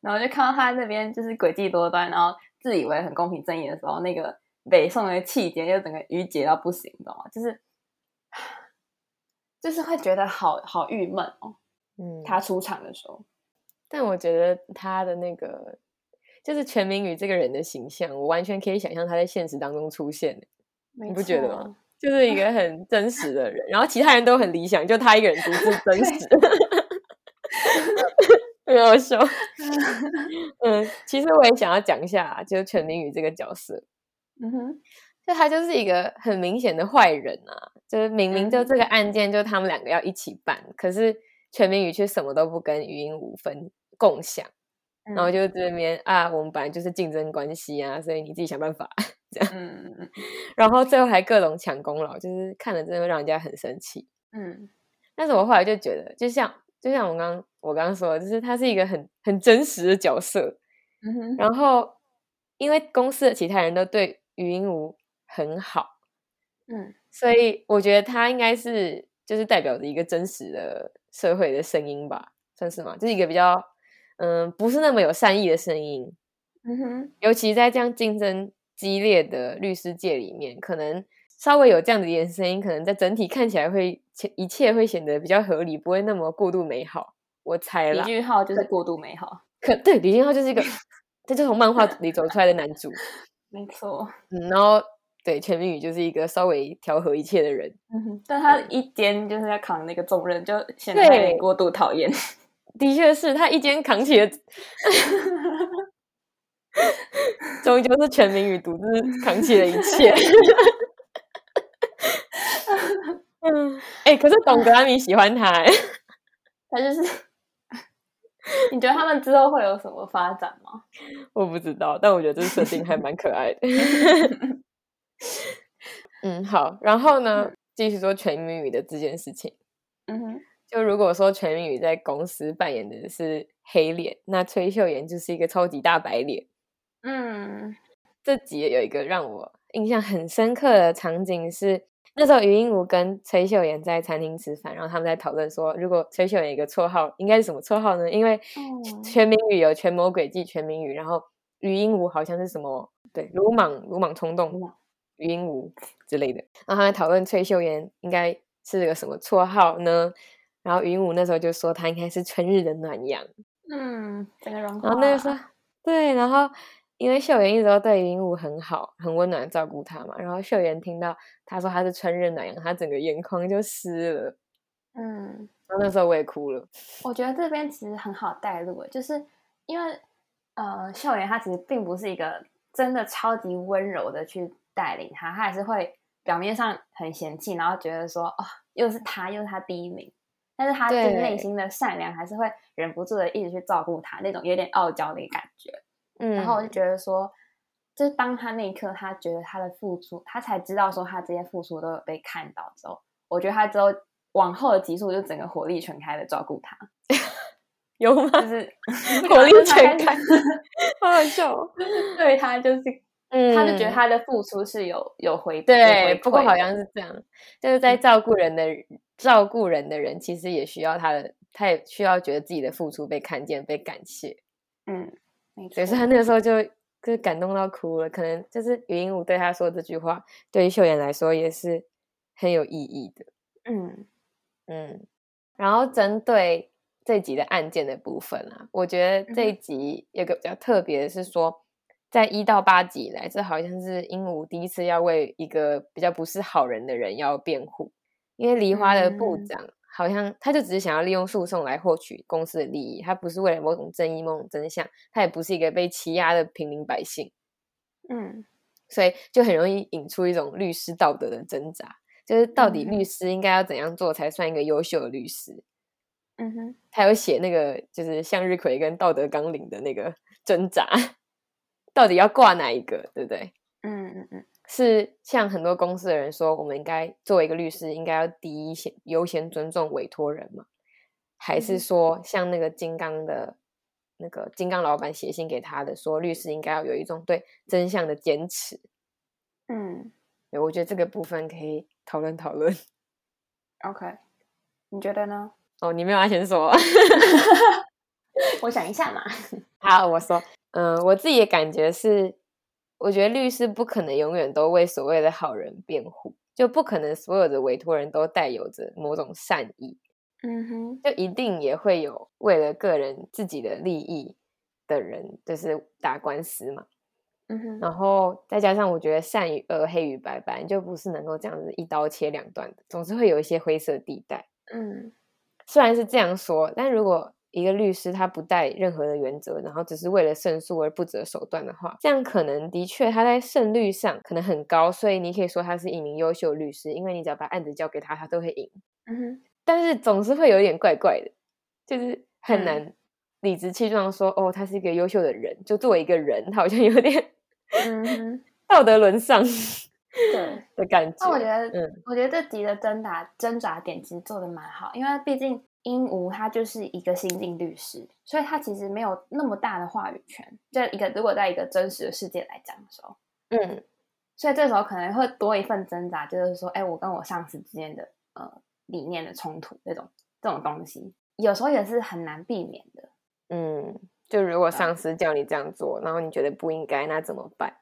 然后就看到他那边就是诡计多端，然后自以为很公平正义的时候，那个北宋的气节就整个郁结到不行，你知道吗？就是就是会觉得好好郁闷哦。嗯，他出场的时候，但我觉得他的那个就是全民宇这个人的形象，我完全可以想象他在现实当中出现，你你不觉得吗？？就是一个很真实的人，然后其他人都很理想，就他一个人独自 真实，很好笑。嗯，其实我也想要讲一下，就是全明宇这个角色，嗯哼，就他就是一个很明显的坏人啊，就是明明就嗯。这个案件就他们两个要一起办，可是全明宇却什么都不跟语音五分共享，然后嗯。就这边啊，我们本来就是竞争关系啊，所以你自己想办法。嗯嗯。然后最后还各种抢功劳，就是看了真的会让人家很生气。嗯。但是我后来就觉得，就像就像我刚我刚刚说的，就是他是一个很很真实的角色。嗯哼，然后因为公司的其他人都对余音无很好，嗯所以我觉得他应该是就是代表着一个真实的社会的声音吧，算是吗？就是一个比较嗯不是那么有善意的声音，嗯哼，尤其在这样竞争激烈的律师界里面，可能稍微有这样的一点声音，可能在整体看起来会一切会显得比较合理，不会那么过度美好。我猜了，李俊浩就是过度美好，可对李俊浩就是一个，这就从漫画里走出来的男主，没错。嗯，然后对全民宇就是一个稍微调和一切的人，嗯哼，但他一肩就是在扛那个重任，就显得有点对过度讨厌。的确是他一肩扛起了，终究是全民宇独自扛起了一切。嗯，哎、可是董格拉米喜欢他、哎，他就是，你觉得他们之后会有什么发展吗？我不知道，但我觉得这设定还蛮可爱的。嗯，好，然后呢，继续说全民宇的这件事情。嗯哼，就如果说全民宇在公司扮演的是黑脸，那崔秀妍就是一个超级大白脸。嗯这集有一个让我印象很深刻的场景是，那时候余英武跟崔秀妍在餐厅吃饭，然后他们在讨论说，如果崔秀妍有一个绰号，应该是什么绰号呢？因为哦全民语有权谋诡计全民语，然后余英武好像是什么对鲁莽鲁莽冲动鲁莽于英武之类的，然后他在讨论崔秀妍应该是个什么绰号呢？然后余英武那时候就说他应该是春日的暖阳，嗯，整个融化。然后那个时候，对，然后因为秀妍一直都对鹦鹉很好，很温暖地照顾它嘛。然后秀妍听到他说他是春日暖阳，他整个眼眶就湿了。嗯，然后那时候我也哭了。我觉得这边其实很好带入，就是因为呃，秀妍她其实并不是一个真的超级温柔的去带领他，他还是会表面上很嫌弃，然后觉得说哦，又是他，又是他第一名，但是他内心的善良，还是会忍不住的一直去照顾他，那种有点傲娇的感觉。嗯，然后我就觉得说，就是当他那一刻，他觉得他的付出，他才知道说他这些付出都有被看到之后，我觉得他之后往后的集数就整个火力全开的照顾他，有吗？就是 火力全开好好笑哦。对他就是，嗯他就觉得他的付出是有有回有对，回不过好像是这样，就是在嗯照顾人的照顾人的人，其实也需要他的，他也需要觉得自己的付出被看见、被感谢。嗯，没错所以，他那个时候就就感动到哭了。可能就是语音武对他说这句话，对于秀妍来说也是很有意义的。嗯嗯，然后针对这集的案件的部分啊，我觉得这一嗯集有个比较特别的是说，在一到八集以来，这好像是鹦鹉第一次要为一个比较不是好人的人要辩护，因为梨花的部嗯长好像他就只是想要利用诉讼来获取公司的利益，他不是为了某种正义、某种真相，他也不是一个被欺压的平民百姓。嗯所以就很容易引出一种律师道德的挣扎，就是到底律师应该要怎样做才算一个优秀的律师？嗯哼，他有写那个就是向日葵跟道德纲领的那个 挣扎，到底要挂哪一个，对不对？嗯嗯嗯是像很多公司的人说，我们应该作为一个律师，应该要第一先优先尊重委托人嘛？还是嗯说像那个金刚的那个金刚老板写信给他的，说律师应该要有一种对真相的坚持？嗯对我觉得这个部分可以讨论讨论。，OK，你觉得呢？哦，你没有要先说？我想一下嘛。好，我说，嗯、我自己的感觉是，我觉得律师不可能永远都为所谓的好人辩护，就不可能所有的委托人都带有着某种善意，嗯哼，就一定也会有为了个人自己的利益的人，就是打官司嘛。嗯哼，然后再加上我觉得善与恶、黑与白，白就不是能够这样子一刀切两断的，总是会有一些灰色地带。嗯虽然是这样说，但如果一个律师他不带任何的原则，然后只是为了胜诉而不择手段的话，这样可能的确他在胜率上可能很高，所以你可以说他是一名优秀律师，因为你只要把案子交给他，他都会赢。嗯哼，但是总是会有一点怪怪的，就是很嗯难理直气壮说、哦，他是一个优秀的人，就作为一个人，他好像有点嗯哼，道德沦丧对。的感觉。那我觉得，嗯我觉得这集的挣扎挣扎点其实做的蛮好，因为毕竟鹦鹉他就是一个新晋律师，所以他其实没有那么大的话语权。就一个如果在一个真实的世界来讲的时候，嗯所以这时候可能会多一份挣扎，就是说，哎，我跟我上司之间的呃理念的冲突，这种这种东西，有时候也是很难避免的。嗯，就如果上司叫你这样做，然后你觉得不应该，那怎么办？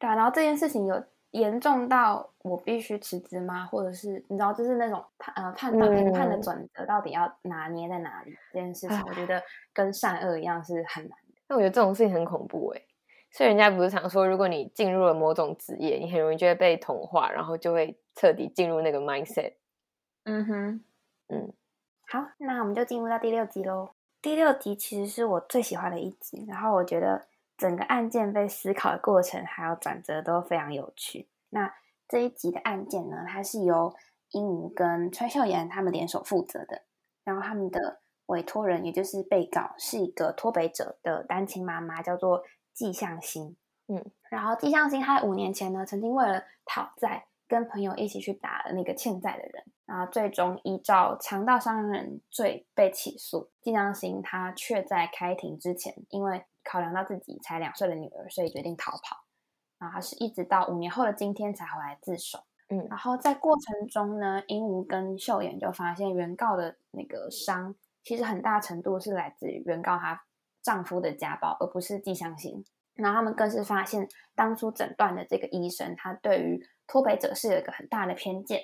对啊，然后这件事情有严重到我必须辞职吗？或者是你知道，就是那种判呃判断评判的嗯准则到底要拿捏在哪里？这件事情，我觉得跟善恶一样是很难的。但我觉得这种事情很恐怖诶、所以人家不是常说，如果你进入了某种职业，你很容易就会被同化，然后就会彻底进入那个 mindset。嗯哼，嗯，好，那我们就进入到第六集喽。第六集其实是我最喜欢的一集，然后我觉得整个案件被思考的过程还有转折都非常有趣。那这一集的案件呢，它是由英武跟崔秀妍他们联手负责的，然后他们的委托人也就是被告是一个脱北者的单亲妈妈，叫做季向心。嗯，然后季向心他五年前呢，曾经为了讨债，跟朋友一起去打了那个欠债的人，然后最终依照强盗伤人罪被起诉。季向心他却在开庭之前，因为考量到自己才两岁的女儿，所以决定逃跑。然后他是一直到五年后的今天才回来自首。嗯然后在过程中呢，鹦鹉跟秀妍就发现原告的那个伤，其实很大程度是来自于原告她丈夫的家暴，而不是季香心。然后他们更是发现，当初诊断的这个医生，他对于脱北者是有一个很大的偏见，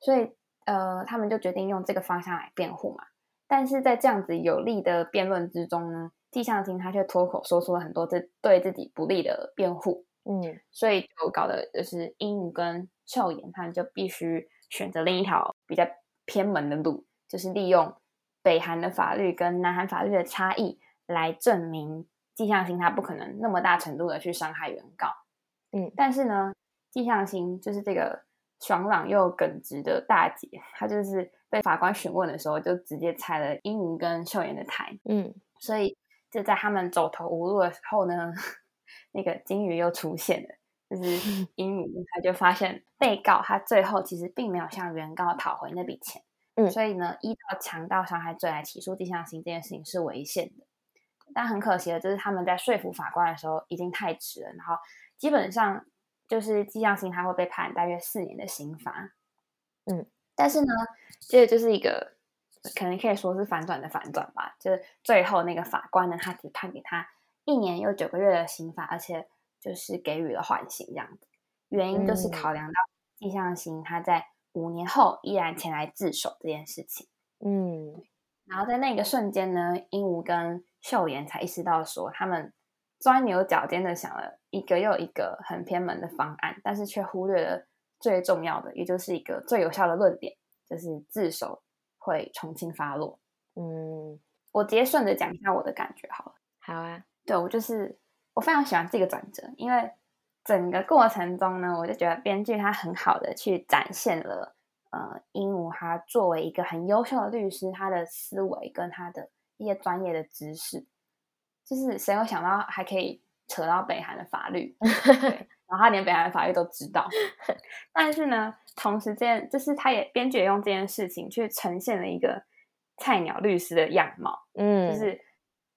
所以呃，他们就决定用这个方向来辩护嘛。但是在这样子有利的辩论之中呢，季向清他却脱口说出了很多这对自己不利的辩护，嗯所以就搞的就是英语跟秀妍他们就必须选择另一条比较偏门的路，就是利用北韩的法律跟南韩法律的差异来证明季向清他不可能那么大程度的去伤害原告。嗯但是呢，季向心就是这个爽朗又耿直的大姐，她就是被法官询问的时候就直接拆了英明跟秀妍的台，嗯。所以就在他们走投无路的时候呢，那个金鱼又出现了，就是 英明，他就发现被告他最后其实并没有向原告讨回那笔钱，嗯。所以呢，依照强盗伤害罪来起诉季向心这件事情是违宪的。但很可惜的就是他们在说服法官的时候已经太迟了，然后基本上就是季向行他会被判大约四年的刑罚。嗯，但是呢，这就是一个可能可以说是反转的反转吧，就是最后那个法官呢，他只判给他一年又九个月的刑罚，而且就是给予了缓刑这样子。原因就是嗯考量到季向行他在五年后依然前来自首这件事情。嗯然后在那个瞬间呢，鹦鹉跟秀妍才意识到说，他们钻牛角尖的想了一个又一个很偏门的方案，但是却忽略了最重要的，也就是一个最有效的论点，就是自首会重新发落。嗯，我直接顺着讲一下我的感觉好了。好啊，对我就是我非常喜欢这个转折，因为整个过程中呢，我就觉得编剧他很好的去展现了呃鹦鹉他作为一个很优秀的律师，他的思维跟他的一些专业的知识，就是谁有想到还可以扯到北韩的法律，对，然后他连北韩的法律都知道，但是呢，同时这件就是他也编剧也用这件事情去呈现了一个菜鸟律师的样貌，嗯，就是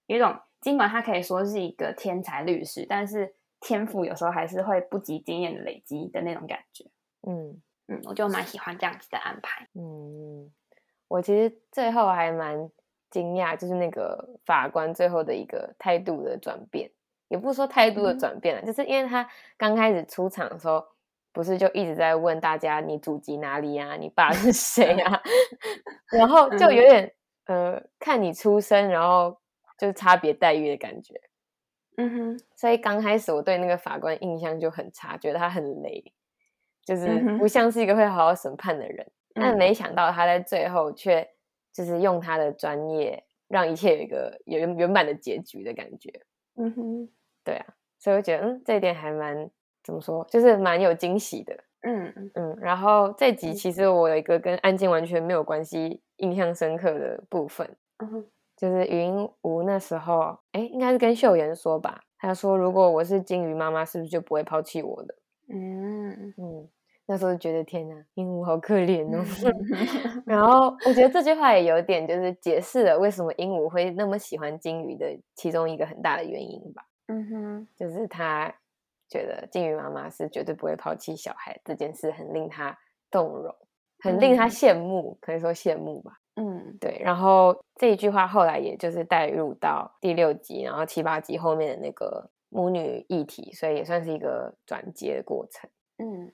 有一种尽管他可以说是一个天才律师，但是天赋有时候还是会不及经验的累积的那种感觉。嗯嗯，我就蛮喜欢这样子的安排。嗯，我其实最后还蛮惊讶，就是那个法官最后的一个态度的转变，也不是说态度的嗯。转变了，就是因为他刚开始出场的时候，不是就一直在问大家你祖籍哪里啊，你爸是谁啊，然后就有点呃看你出生，然后就是差别待遇的感觉。嗯哼，所以刚开始我对那个法官印象就很差，觉得他很雷，就是不像是一个会好好审判的人。但嗯。没想到他在最后却就是用他的专业，让一切有一个有圆圆满的结局的感觉。嗯哼，对啊，所以我觉得嗯，这一点还蛮怎么说，就是蛮有惊喜的。嗯嗯嗯，然后这集嗯其实我有一个跟案件完全没有关系、印象深刻的部分，嗯，就是云无那时候，哎，应该是跟秀妍说吧。他说：“如果我是金鱼妈妈，是不是就不会抛弃我的嗯？”嗯，那时候就觉得天哪，鹦鹉好可怜哦。然后我觉得这句话也有点就是解释了为什么鹦鹉会那么喜欢金鱼的其中一个很大的原因吧，嗯哼，就是他觉得金鱼妈妈是绝对不会抛弃小孩这件事，很令他动容，很令他嗯羡慕，可以说羡慕吧。嗯对，然后这一句话后来也就是带入到第六集，然后七八集后面的那个母女议题，所以也算是一个转接的过程。嗯。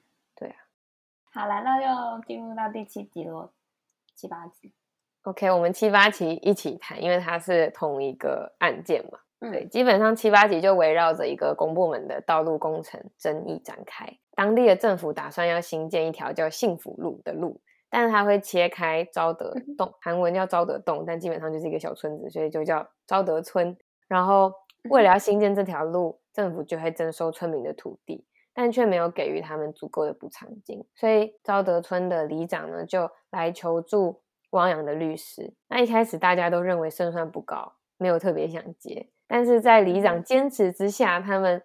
好了，那就进入到第七集喽，七八集。OK，我们七八集一起谈，因为它是同一个案件嘛。对，嗯基本上七八集就围绕着一个公部门的道路工程争议展开。当地的政府打算要新建一条叫幸福路的路，但是它会切开昭德嗯洞，韩文叫昭德洞，但基本上就是一个小村子，所以就叫昭德村。然后为了要新建这条路，政府就会征收村民的土地，但却没有给予他们足够的补偿金，所以昭德村的里长呢就来求助汪洋的律师。那一开始大家都认为胜算不高，没有特别想接，但是在里长坚持之下，他们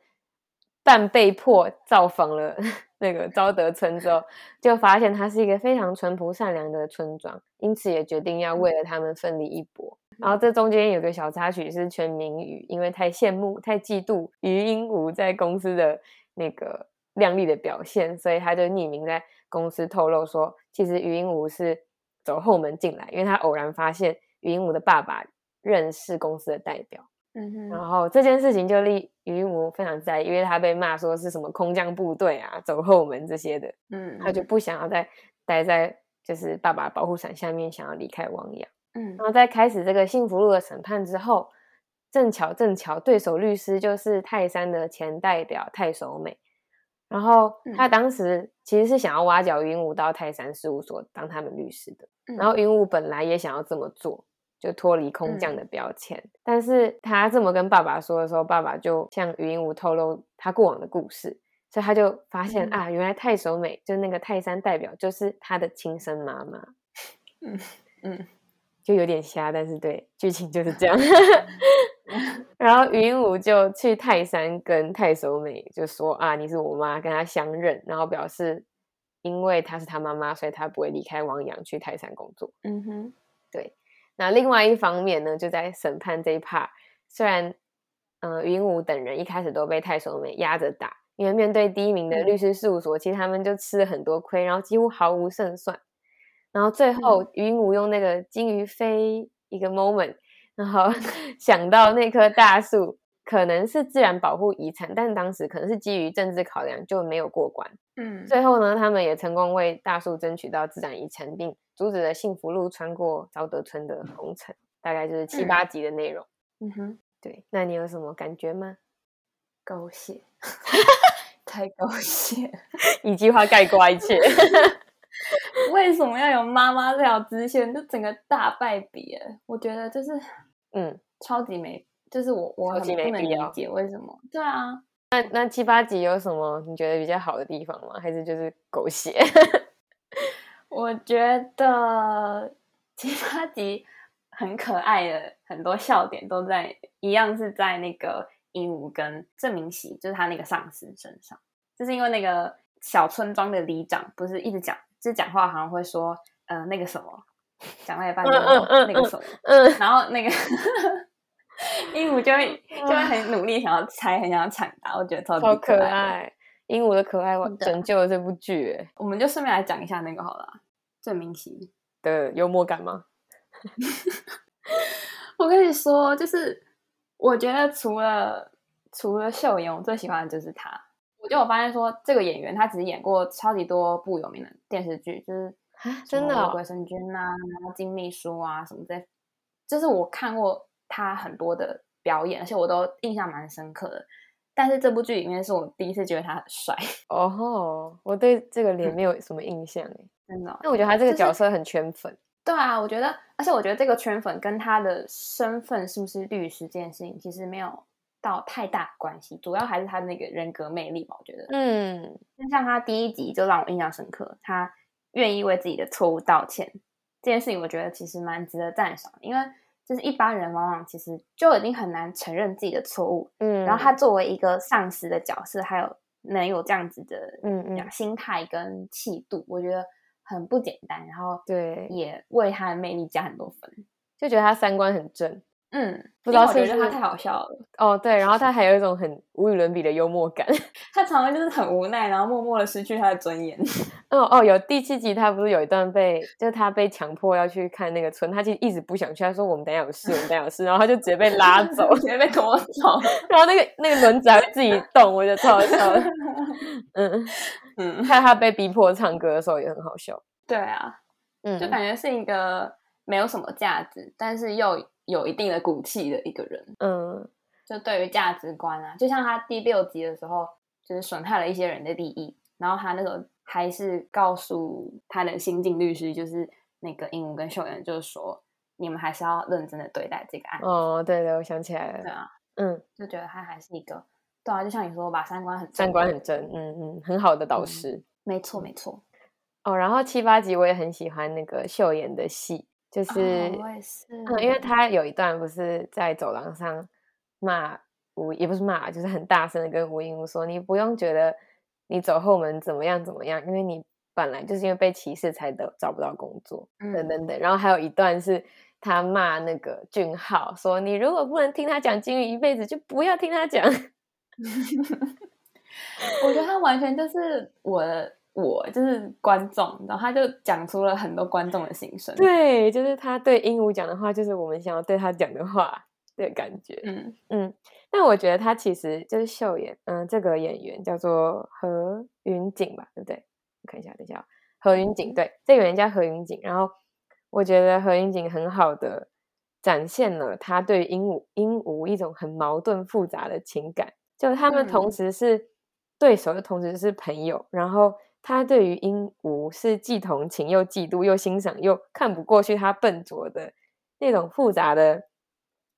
半被迫造访了 那个昭德村之后，就发现它是一个非常淳朴善良的村庄，因此也决定要为了他们奋力一搏。然后这中间有个小插曲是全民宇，因为太羡慕、太嫉妒于鹦鹉在公司的那个亮丽的表现，所以他就匿名在公司透露说，其实余英武是走后门进来，因为他偶然发现余英武的爸爸认识公司的代表。嗯哼，然后这件事情就令余英武非常在意，因为他被骂说是什么空降部队啊、走后门这些的，嗯，他就不想要再待在就是爸爸保护伞下面，想要离开汪洋。嗯然后在开始这个幸福路的审判之后，正巧正巧对手律师就是泰山的前代表泰守美，然后他嗯当时其实是想要挖角云武到泰山事务所当他们律师的，嗯然后云武本来也想要这么做，就脱离空降嗯的标签，但是他这么跟爸爸说的时候，爸爸就向于云武透露他过往的故事。所以他就发现、嗯啊，原来泰守美就是那个泰山代表，就是他的亲生妈妈。嗯嗯 就有点瞎，但是对剧情就是这样。然后云武就去泰山跟太守美就说啊，你是我妈，跟他相认，然后表示因为她是他妈妈，所以他不会离开王阳去泰山工作。嗯哼，对那另外一方面呢，就在审判这一 part，虽然呃云武等人一开始都被太守美压着打，因为面对第一名的嗯律师事务所，其实他们就吃了很多亏，然后几乎毫无胜算。然后最后嗯云武用那个金鱼飞一个 moment，然后 想到那棵大树可能是自然保护遗产，但当时可能是基于政治考量就没有过关。嗯最后呢，他们也成功为大树争取到自然遗产，并阻止了幸福路穿过昭德村的工程。大概就是七嗯八集的内容。嗯哼，对，那你有什么感觉吗？狗血，太狗血了。一句话概括一切。为什么要有妈妈这条支线？就整个大败笔，我觉得就是嗯，超级没，就是我我很不能理解为什么。对啊，那那七八集有什么你觉得比较好的地方吗？还是就是狗血？我觉得七八集很可爱的，很多笑点都在一样是在那个鹦鹉跟郑明熙，就是他那个上司身上，就是因为那个小村庄的里长不是一直讲，就是讲话好像会说呃那个什么，讲了一半就那个什么，嗯，然后那个 鹦鹉就会就会很努力想要猜，很想要抢答，我觉得超级超可爱鹦鹉的可爱拯救了这部剧欸我们就顺便来讲一下那个好了啊，郑明熙。的幽默感吗？我跟你说，就是我觉得除了除了秀妍，我最喜欢的就是他。我就我发现说，这个演员他只是演过超级多部有名的电视剧，就是啊，真的哦鬼神君啊，然后金秘书啊什么之类，就是我看过他很多的表演，而且我都印象蛮深刻的。但是这部剧里面是我第一次觉得他很帅，哦吼，我对这个脸嗯没有什么印象哎。真的哦。那我觉得他这个角色很圈粉。对啊，我觉得，而且我觉得这个圈粉跟他的身份是不是律师这件事情，其实没有到太大关系，主要还是他那个人格魅力吧。我觉得，嗯，就像他第一集就让我印象深刻，他愿意为自己的错误道歉这件事情，我觉得其实蛮值得赞赏，因为就是一般人往往其实就已经很难承认自己的错误，嗯，然后他作为一个上司的角色，还有能有这样子的嗯嗯嗯。心态跟气度，我觉得很不简单，然后对，也为他的魅力加很多分。就觉得他三观很正嗯，不知道是不是他太好笑了，哦，对，然后他 还有一种很无与伦比的幽默感。他常常就是很无奈，然后默默的失去他的尊严。哦哦，有第七集，他不是有一段被，就是他被强迫要去看那个村，他其实一直不想去，他说我们等一下有事，我们等一下有事，然后他就直接被拉走，直接被拖走。然后那个那个轮子还会自己动，我觉得超好笑的。嗯，嗯，还有他被逼迫唱歌的时候也很好笑。对啊，嗯，就感觉是一个没有什么价值，但是又有一定的骨气的一个人。嗯就对于价值观啊，就像他第六集的时候，就是损害了一些人的利益，然后他那时候还是告诉他的新晋律师，就是那个鹦鹉跟秀妍，就是说你们还是要认真的对待这个案子。哦，对对，我想起来了。对啊，嗯，就觉得他还是一个，对啊，就像你说吧，三观很三观很正，嗯嗯，很好的导嗯师。没错没错，哦，然后七八集我也很喜欢那个秀妍的戏，就是、哦我也是，嗯，因为他有一段不是在走廊上骂吴，也不是骂，就是很大声的跟吴英武说：“你不用觉得你走后门怎么样怎么样，因为你本来就是因为被歧视才得找不到工作，等嗯等等。”然后还有一段是他骂那个俊浩说：“你如果不能听他讲金鱼一辈子，就不要听他讲。我觉得他完全就是我的，我就是观众，然后他就讲出了很多观众的心声。”，对，就是他对鹦鹉讲的话，就是我们想要对他讲的话的感觉。嗯嗯，但我觉得他其实就是秀演，嗯，这个演员叫做何云锦吧，对不对？我看一下，等一下哦，何云锦，对，这个人叫何云锦。然后我觉得何云锦很好的展现了他对鹦鹉鹦鹉一种很矛盾复杂的情感，就他们同嗯时是对手，又同时是朋友。然后他对于鹦鹉是既同情又嫉妒又欣赏又看不过去他笨拙的那种复杂的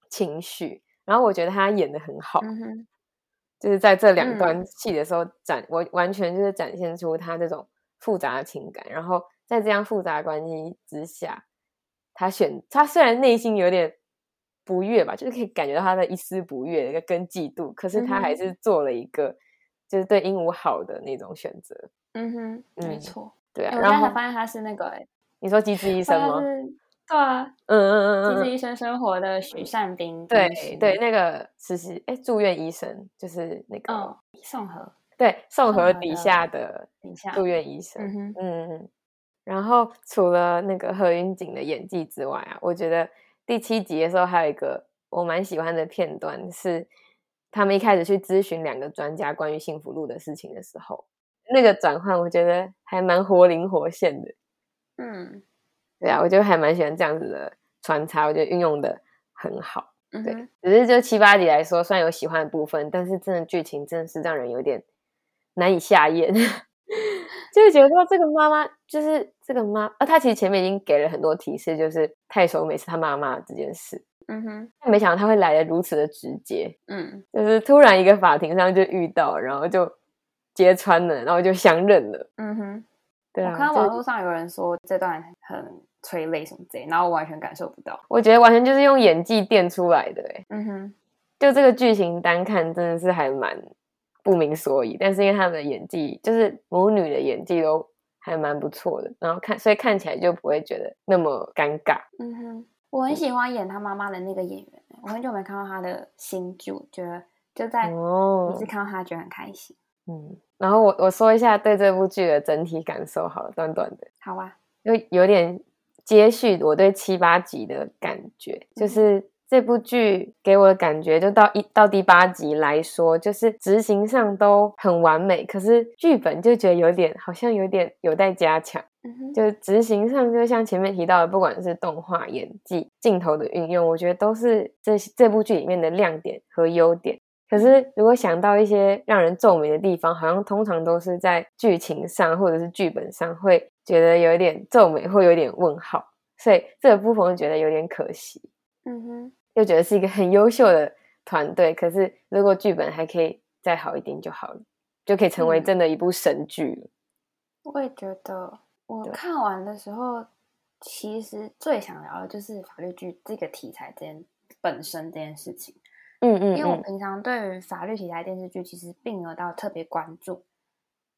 情绪。然后我觉得他演的很好，嗯，就是在这两嗯段戏的时候展，我完全就是展现出他这种复杂的情感。然后在这样复杂的关系之下，他选他虽然内心有点不悦吧，就是可以感觉到他的一丝不悦跟嫉妒，可是他还是做了一个就是对鹦鹉好的那种选择。嗯哼，没嗯错。对啊，然后发现他是那个、欸，你说机智医生吗？对啊，嗯嗯嗯嗯嗯，机智医生生活的许善斌对对，，那个实习哎住院医生就是那个、嗯，宋和对宋和底下的底下住院医生。嗯，嗯，然后除了那个何云锦的演技之外啊，我觉得第七集的时候还有一个我蛮喜欢的片段是，他们一开始去咨询两个专家关于幸福路的事情的时候，那个转换我觉得还蛮活灵活现的。嗯对啊，我就还蛮喜欢这样子的穿插，我觉得运用的很好。对只是就七八集来说，虽然有喜欢的部分，但是真的剧情真的是让人有点难以下咽。就是觉得说这个妈妈就是这个妈，啊，她其实前面已经给了很多提示，就是太守美是他妈妈这件事。嗯哼，但没想到他会来的如此的直接，嗯，就是突然一个法庭上就遇到，然后就揭穿了，然后就相认了。嗯哼，对啊，我看网络上有人说这段很催泪什么之类，然后我完全感受不到。我觉得完全就是用演技垫出来的，哎，嗯哼，就这个剧情单看真的是还蛮不明所以，但是因为他们的演技，就是母女的演技都还蛮不错的，然后看所以看起来就不会觉得那么尴尬。嗯哼，我很喜欢演他妈妈的那个演员，我很久没看到他的新剧，我觉得就在哦每次看到他觉得很开心。嗯，然后我我说一下对这部剧的整体感受好了，短短的。好啊，就有点接续我对七八集的感觉，就是这部剧给我的感觉，就到一到第八集来说，就是执行上都很完美，可是剧本就觉得有点好像有点有待加强。就执行上，就像前面提到的，不管是动画、演技、镜头的运用，我觉得都是这这部剧里面的亮点和优点。可是，如果想到一些让人皱眉的地方，好像通常都是在剧情上或者是剧本上，会觉得有点皱眉，会有点问号。所以这个部分我觉得有点可惜，嗯哼，又觉得是一个很优秀的团队。可是，如果剧本还可以再好一点就好了，就可以成为嗯真的一部神剧了。我也觉得，我看完的时候，其实最想聊的就是法律剧这个题材这件本身这件事情。嗯嗯因为我嗯，平常对于法律题材电视剧其实并没有到特别关注，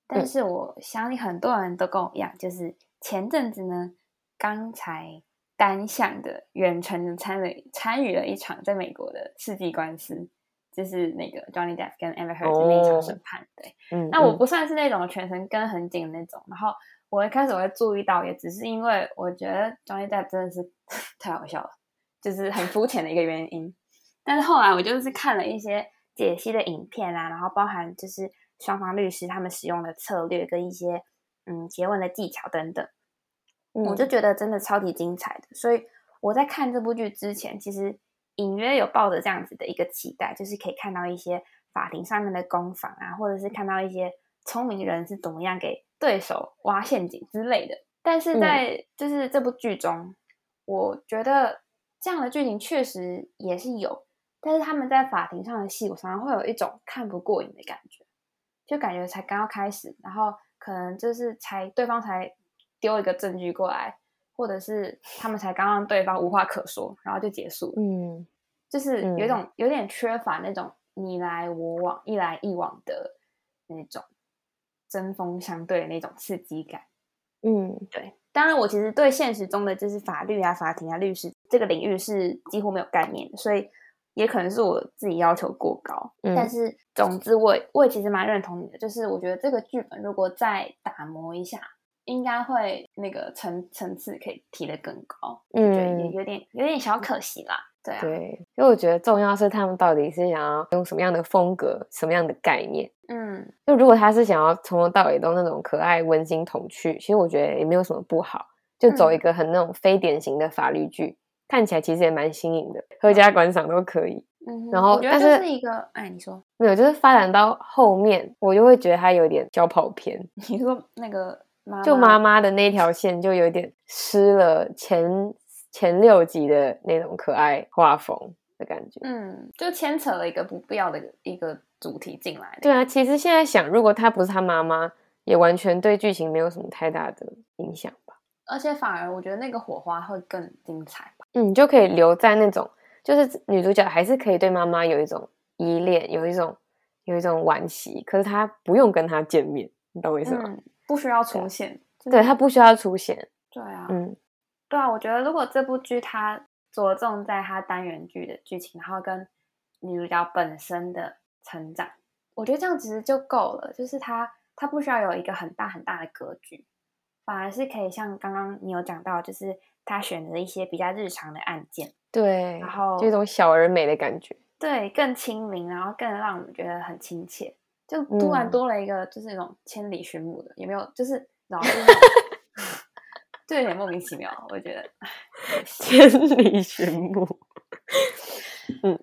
但嗯是我相信很多人都跟我一样，就是前阵子呢，刚才单向的远程的参与参与了一场在美国的世纪官司，就是那个 Johnny Depp 跟 Amber Heard 的那一场审判。对，嗯那我嗯不算是那种全程跟很紧的那种，然后我一开始我会注意到，也只是因为我觉得 Johnny Depp 真的是 太好笑了，就是很肤浅的一个原因。但是后来我就是看了一些解析的影片啊，然后包含就是双方律师他们使用的策略跟一些嗯结问的技巧等等，我就嗯觉得真的超级精彩的。所以我在看这部剧之前，其实隐约有抱着这样子的一个期待，就是可以看到一些法庭上面的攻防啊，或者是看到一些聪明人是怎么样给对手挖陷阱之类的。但是在就是这部剧中，我觉得这样的剧情确实也是有，但是他们在法庭上的戏，我常常会有一种看不过瘾的感觉，就感觉才刚要开始，然后可能就是才对方才丢一个证据过来，或者是他们才刚让对方无话可说，然后就结束，嗯就是有一嗯种有点缺乏那种你来我往、一来一往的那种针锋相对的那种刺激感。嗯对，当然我其实对现实中的就是法律啊、法庭啊、律师这个领域是几乎没有概念的，所以也可能是我自己要求过高。嗯但是总之我也，我也其实蛮认同你的，就是我觉得这个剧本如果再打磨一下，应该会那个层层次可以提得更高。我觉得也嗯，有点有点小可惜啦。对啊，对，因为我觉得重要是他们到底是想要用什么样的风格、什么样的概念。嗯就如果他是想要从头到尾都那种可爱、温馨、童趣，其实我觉得也没有什么不好，就走一嗯个很那种非典型的法律剧，看起来其实也蛮新颖的，合家观赏都可以。嗯哼，然后我觉得这但是是一个，哎，你说，没有，就是发展到后面，我就会觉得他有点小跑偏，你说那个妈就妈妈的那条线就有点失了前前六集的那种可爱画风的感觉。嗯，就牵扯了一个不必要的一个主题进来。对啊，其实现在想，如果她不是她妈妈，也完全对剧情没有什么太大的影响吧。而且反而我觉得那个火花会更精彩吧。嗯，就可以留在那种，就是女主角还是可以对妈妈有一种依恋，有一种有一种惋惜，可是她不用跟她见面，你懂我意思吗？嗯，不需要出现。对，她不需要出现。对啊，嗯对啊，我觉得如果这部剧它着重在它单元剧的剧情，然后跟女主角本身的成长，我觉得这样其实就够了。就是它它不需要有一个很大很大的格局，反而是可以像刚刚你有讲到，就是他选择一些比较日常的案件，对，然后就一种小而美的感觉。对，更亲民，然后更让我们觉得很亲切。就突然嗯多了一个，就是那种千里寻母的，有没有？就是然后就是就有点莫名其妙，我觉得。千里寻母。嗯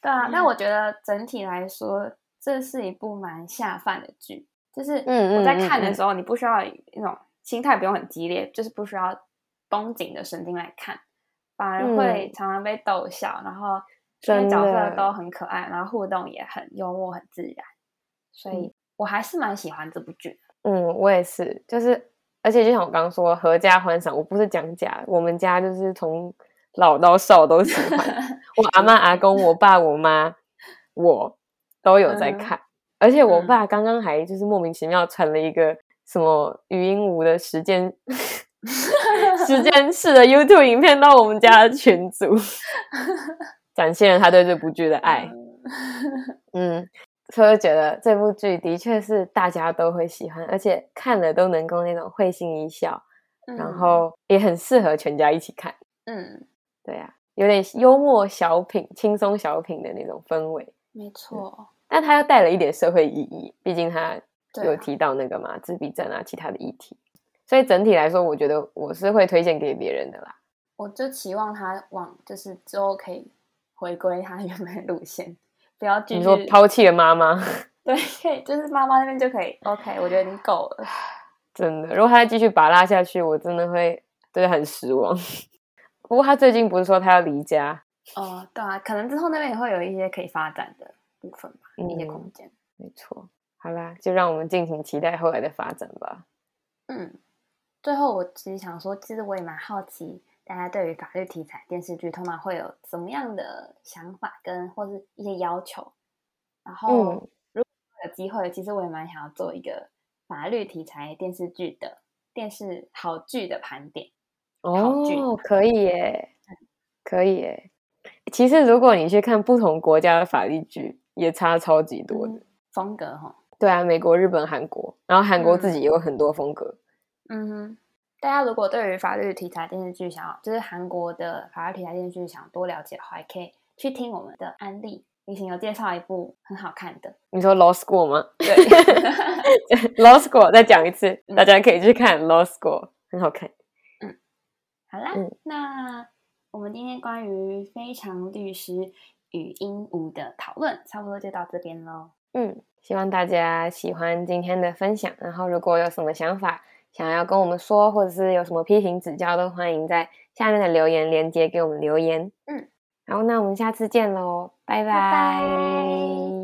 对啊，但我觉得整体来说，这是一部蛮下饭的剧。就是嗯我在看的时候，你不需要那种心态不用很激烈，就是不需要绷紧的神经来看，反而会常常被逗笑，然后因为嗯真角色都很可爱，然后互动也很幽默、很自然，所以我还是蛮喜欢这部剧的。嗯，我也是，就是而且就像我刚刚说，合家欢赏，我不是讲假，我们家就是从老到少都喜欢，我阿妈、阿公、我爸、我妈，我都有在嗯。看，而且我嗯。爸刚刚还就是莫名其妙传了一个什么语音无的时间时间式的 YouTube 影片到我们家的群组，展现了他对这部剧的爱。嗯，所以我觉得这部剧的确是大家都会喜欢，而且看了都能够那种会心一笑，然嗯后也很适合全家一起看。嗯，对啊，有点幽默小品、轻松小品的那种氛围，没错，但他又带了一点社会意义，毕竟它对啊有提到那个嘛自闭症啊其他的议题，所以整体来说，我觉得我是会推荐给别人的啦。我就期望他往就是之后可以回归他 原本的路线，不要继续你说抛弃了妈妈，对，可以就是妈妈那边就可以 OK，我觉得已经够了。真的，如果他再继续拔拉下去，我真的会对他很失望。不过他最近不是说他要离家，哦，对啊，可能之后那边也会有一些可以发展的部分吧，一些嗯空间。没错。好啦，就让我们敬请期待后来的发展吧。嗯，最后我其实想说，其实我也蛮好奇，大家对于法律题材电视剧通常会有什么样的想法跟或是一些要求。然后，嗯如果有机会，其实我也蛮想要做一个法律题材电视剧的电视好剧的盘点。哦，可以耶，可以耶。其实如果你去看不同国家的法律剧，也差超级多的。嗯风格哈，对啊，美国、日本、韩国，然后韩国自己也有很多风格。嗯哼，大家如果对于法律题材电视剧想要，就是韩国的法律题材电视剧想多了解的话，也可以去听我们的案例。以前有介绍一部很好看的，你说 Law School 吗对？Law School 再讲一次，嗯大家可以去看 Law School，很好看。嗯好啦，嗯那我们今天关于《非常律师与鹦鹉》的讨论，差不多就到这边喽。嗯，希望大家喜欢今天的分享。然后，如果有什么想法想要跟我们说，或者是有什么批评指教，都欢迎在下面的留言连接给我们留言。嗯，好，那我们下次见喽，拜拜拜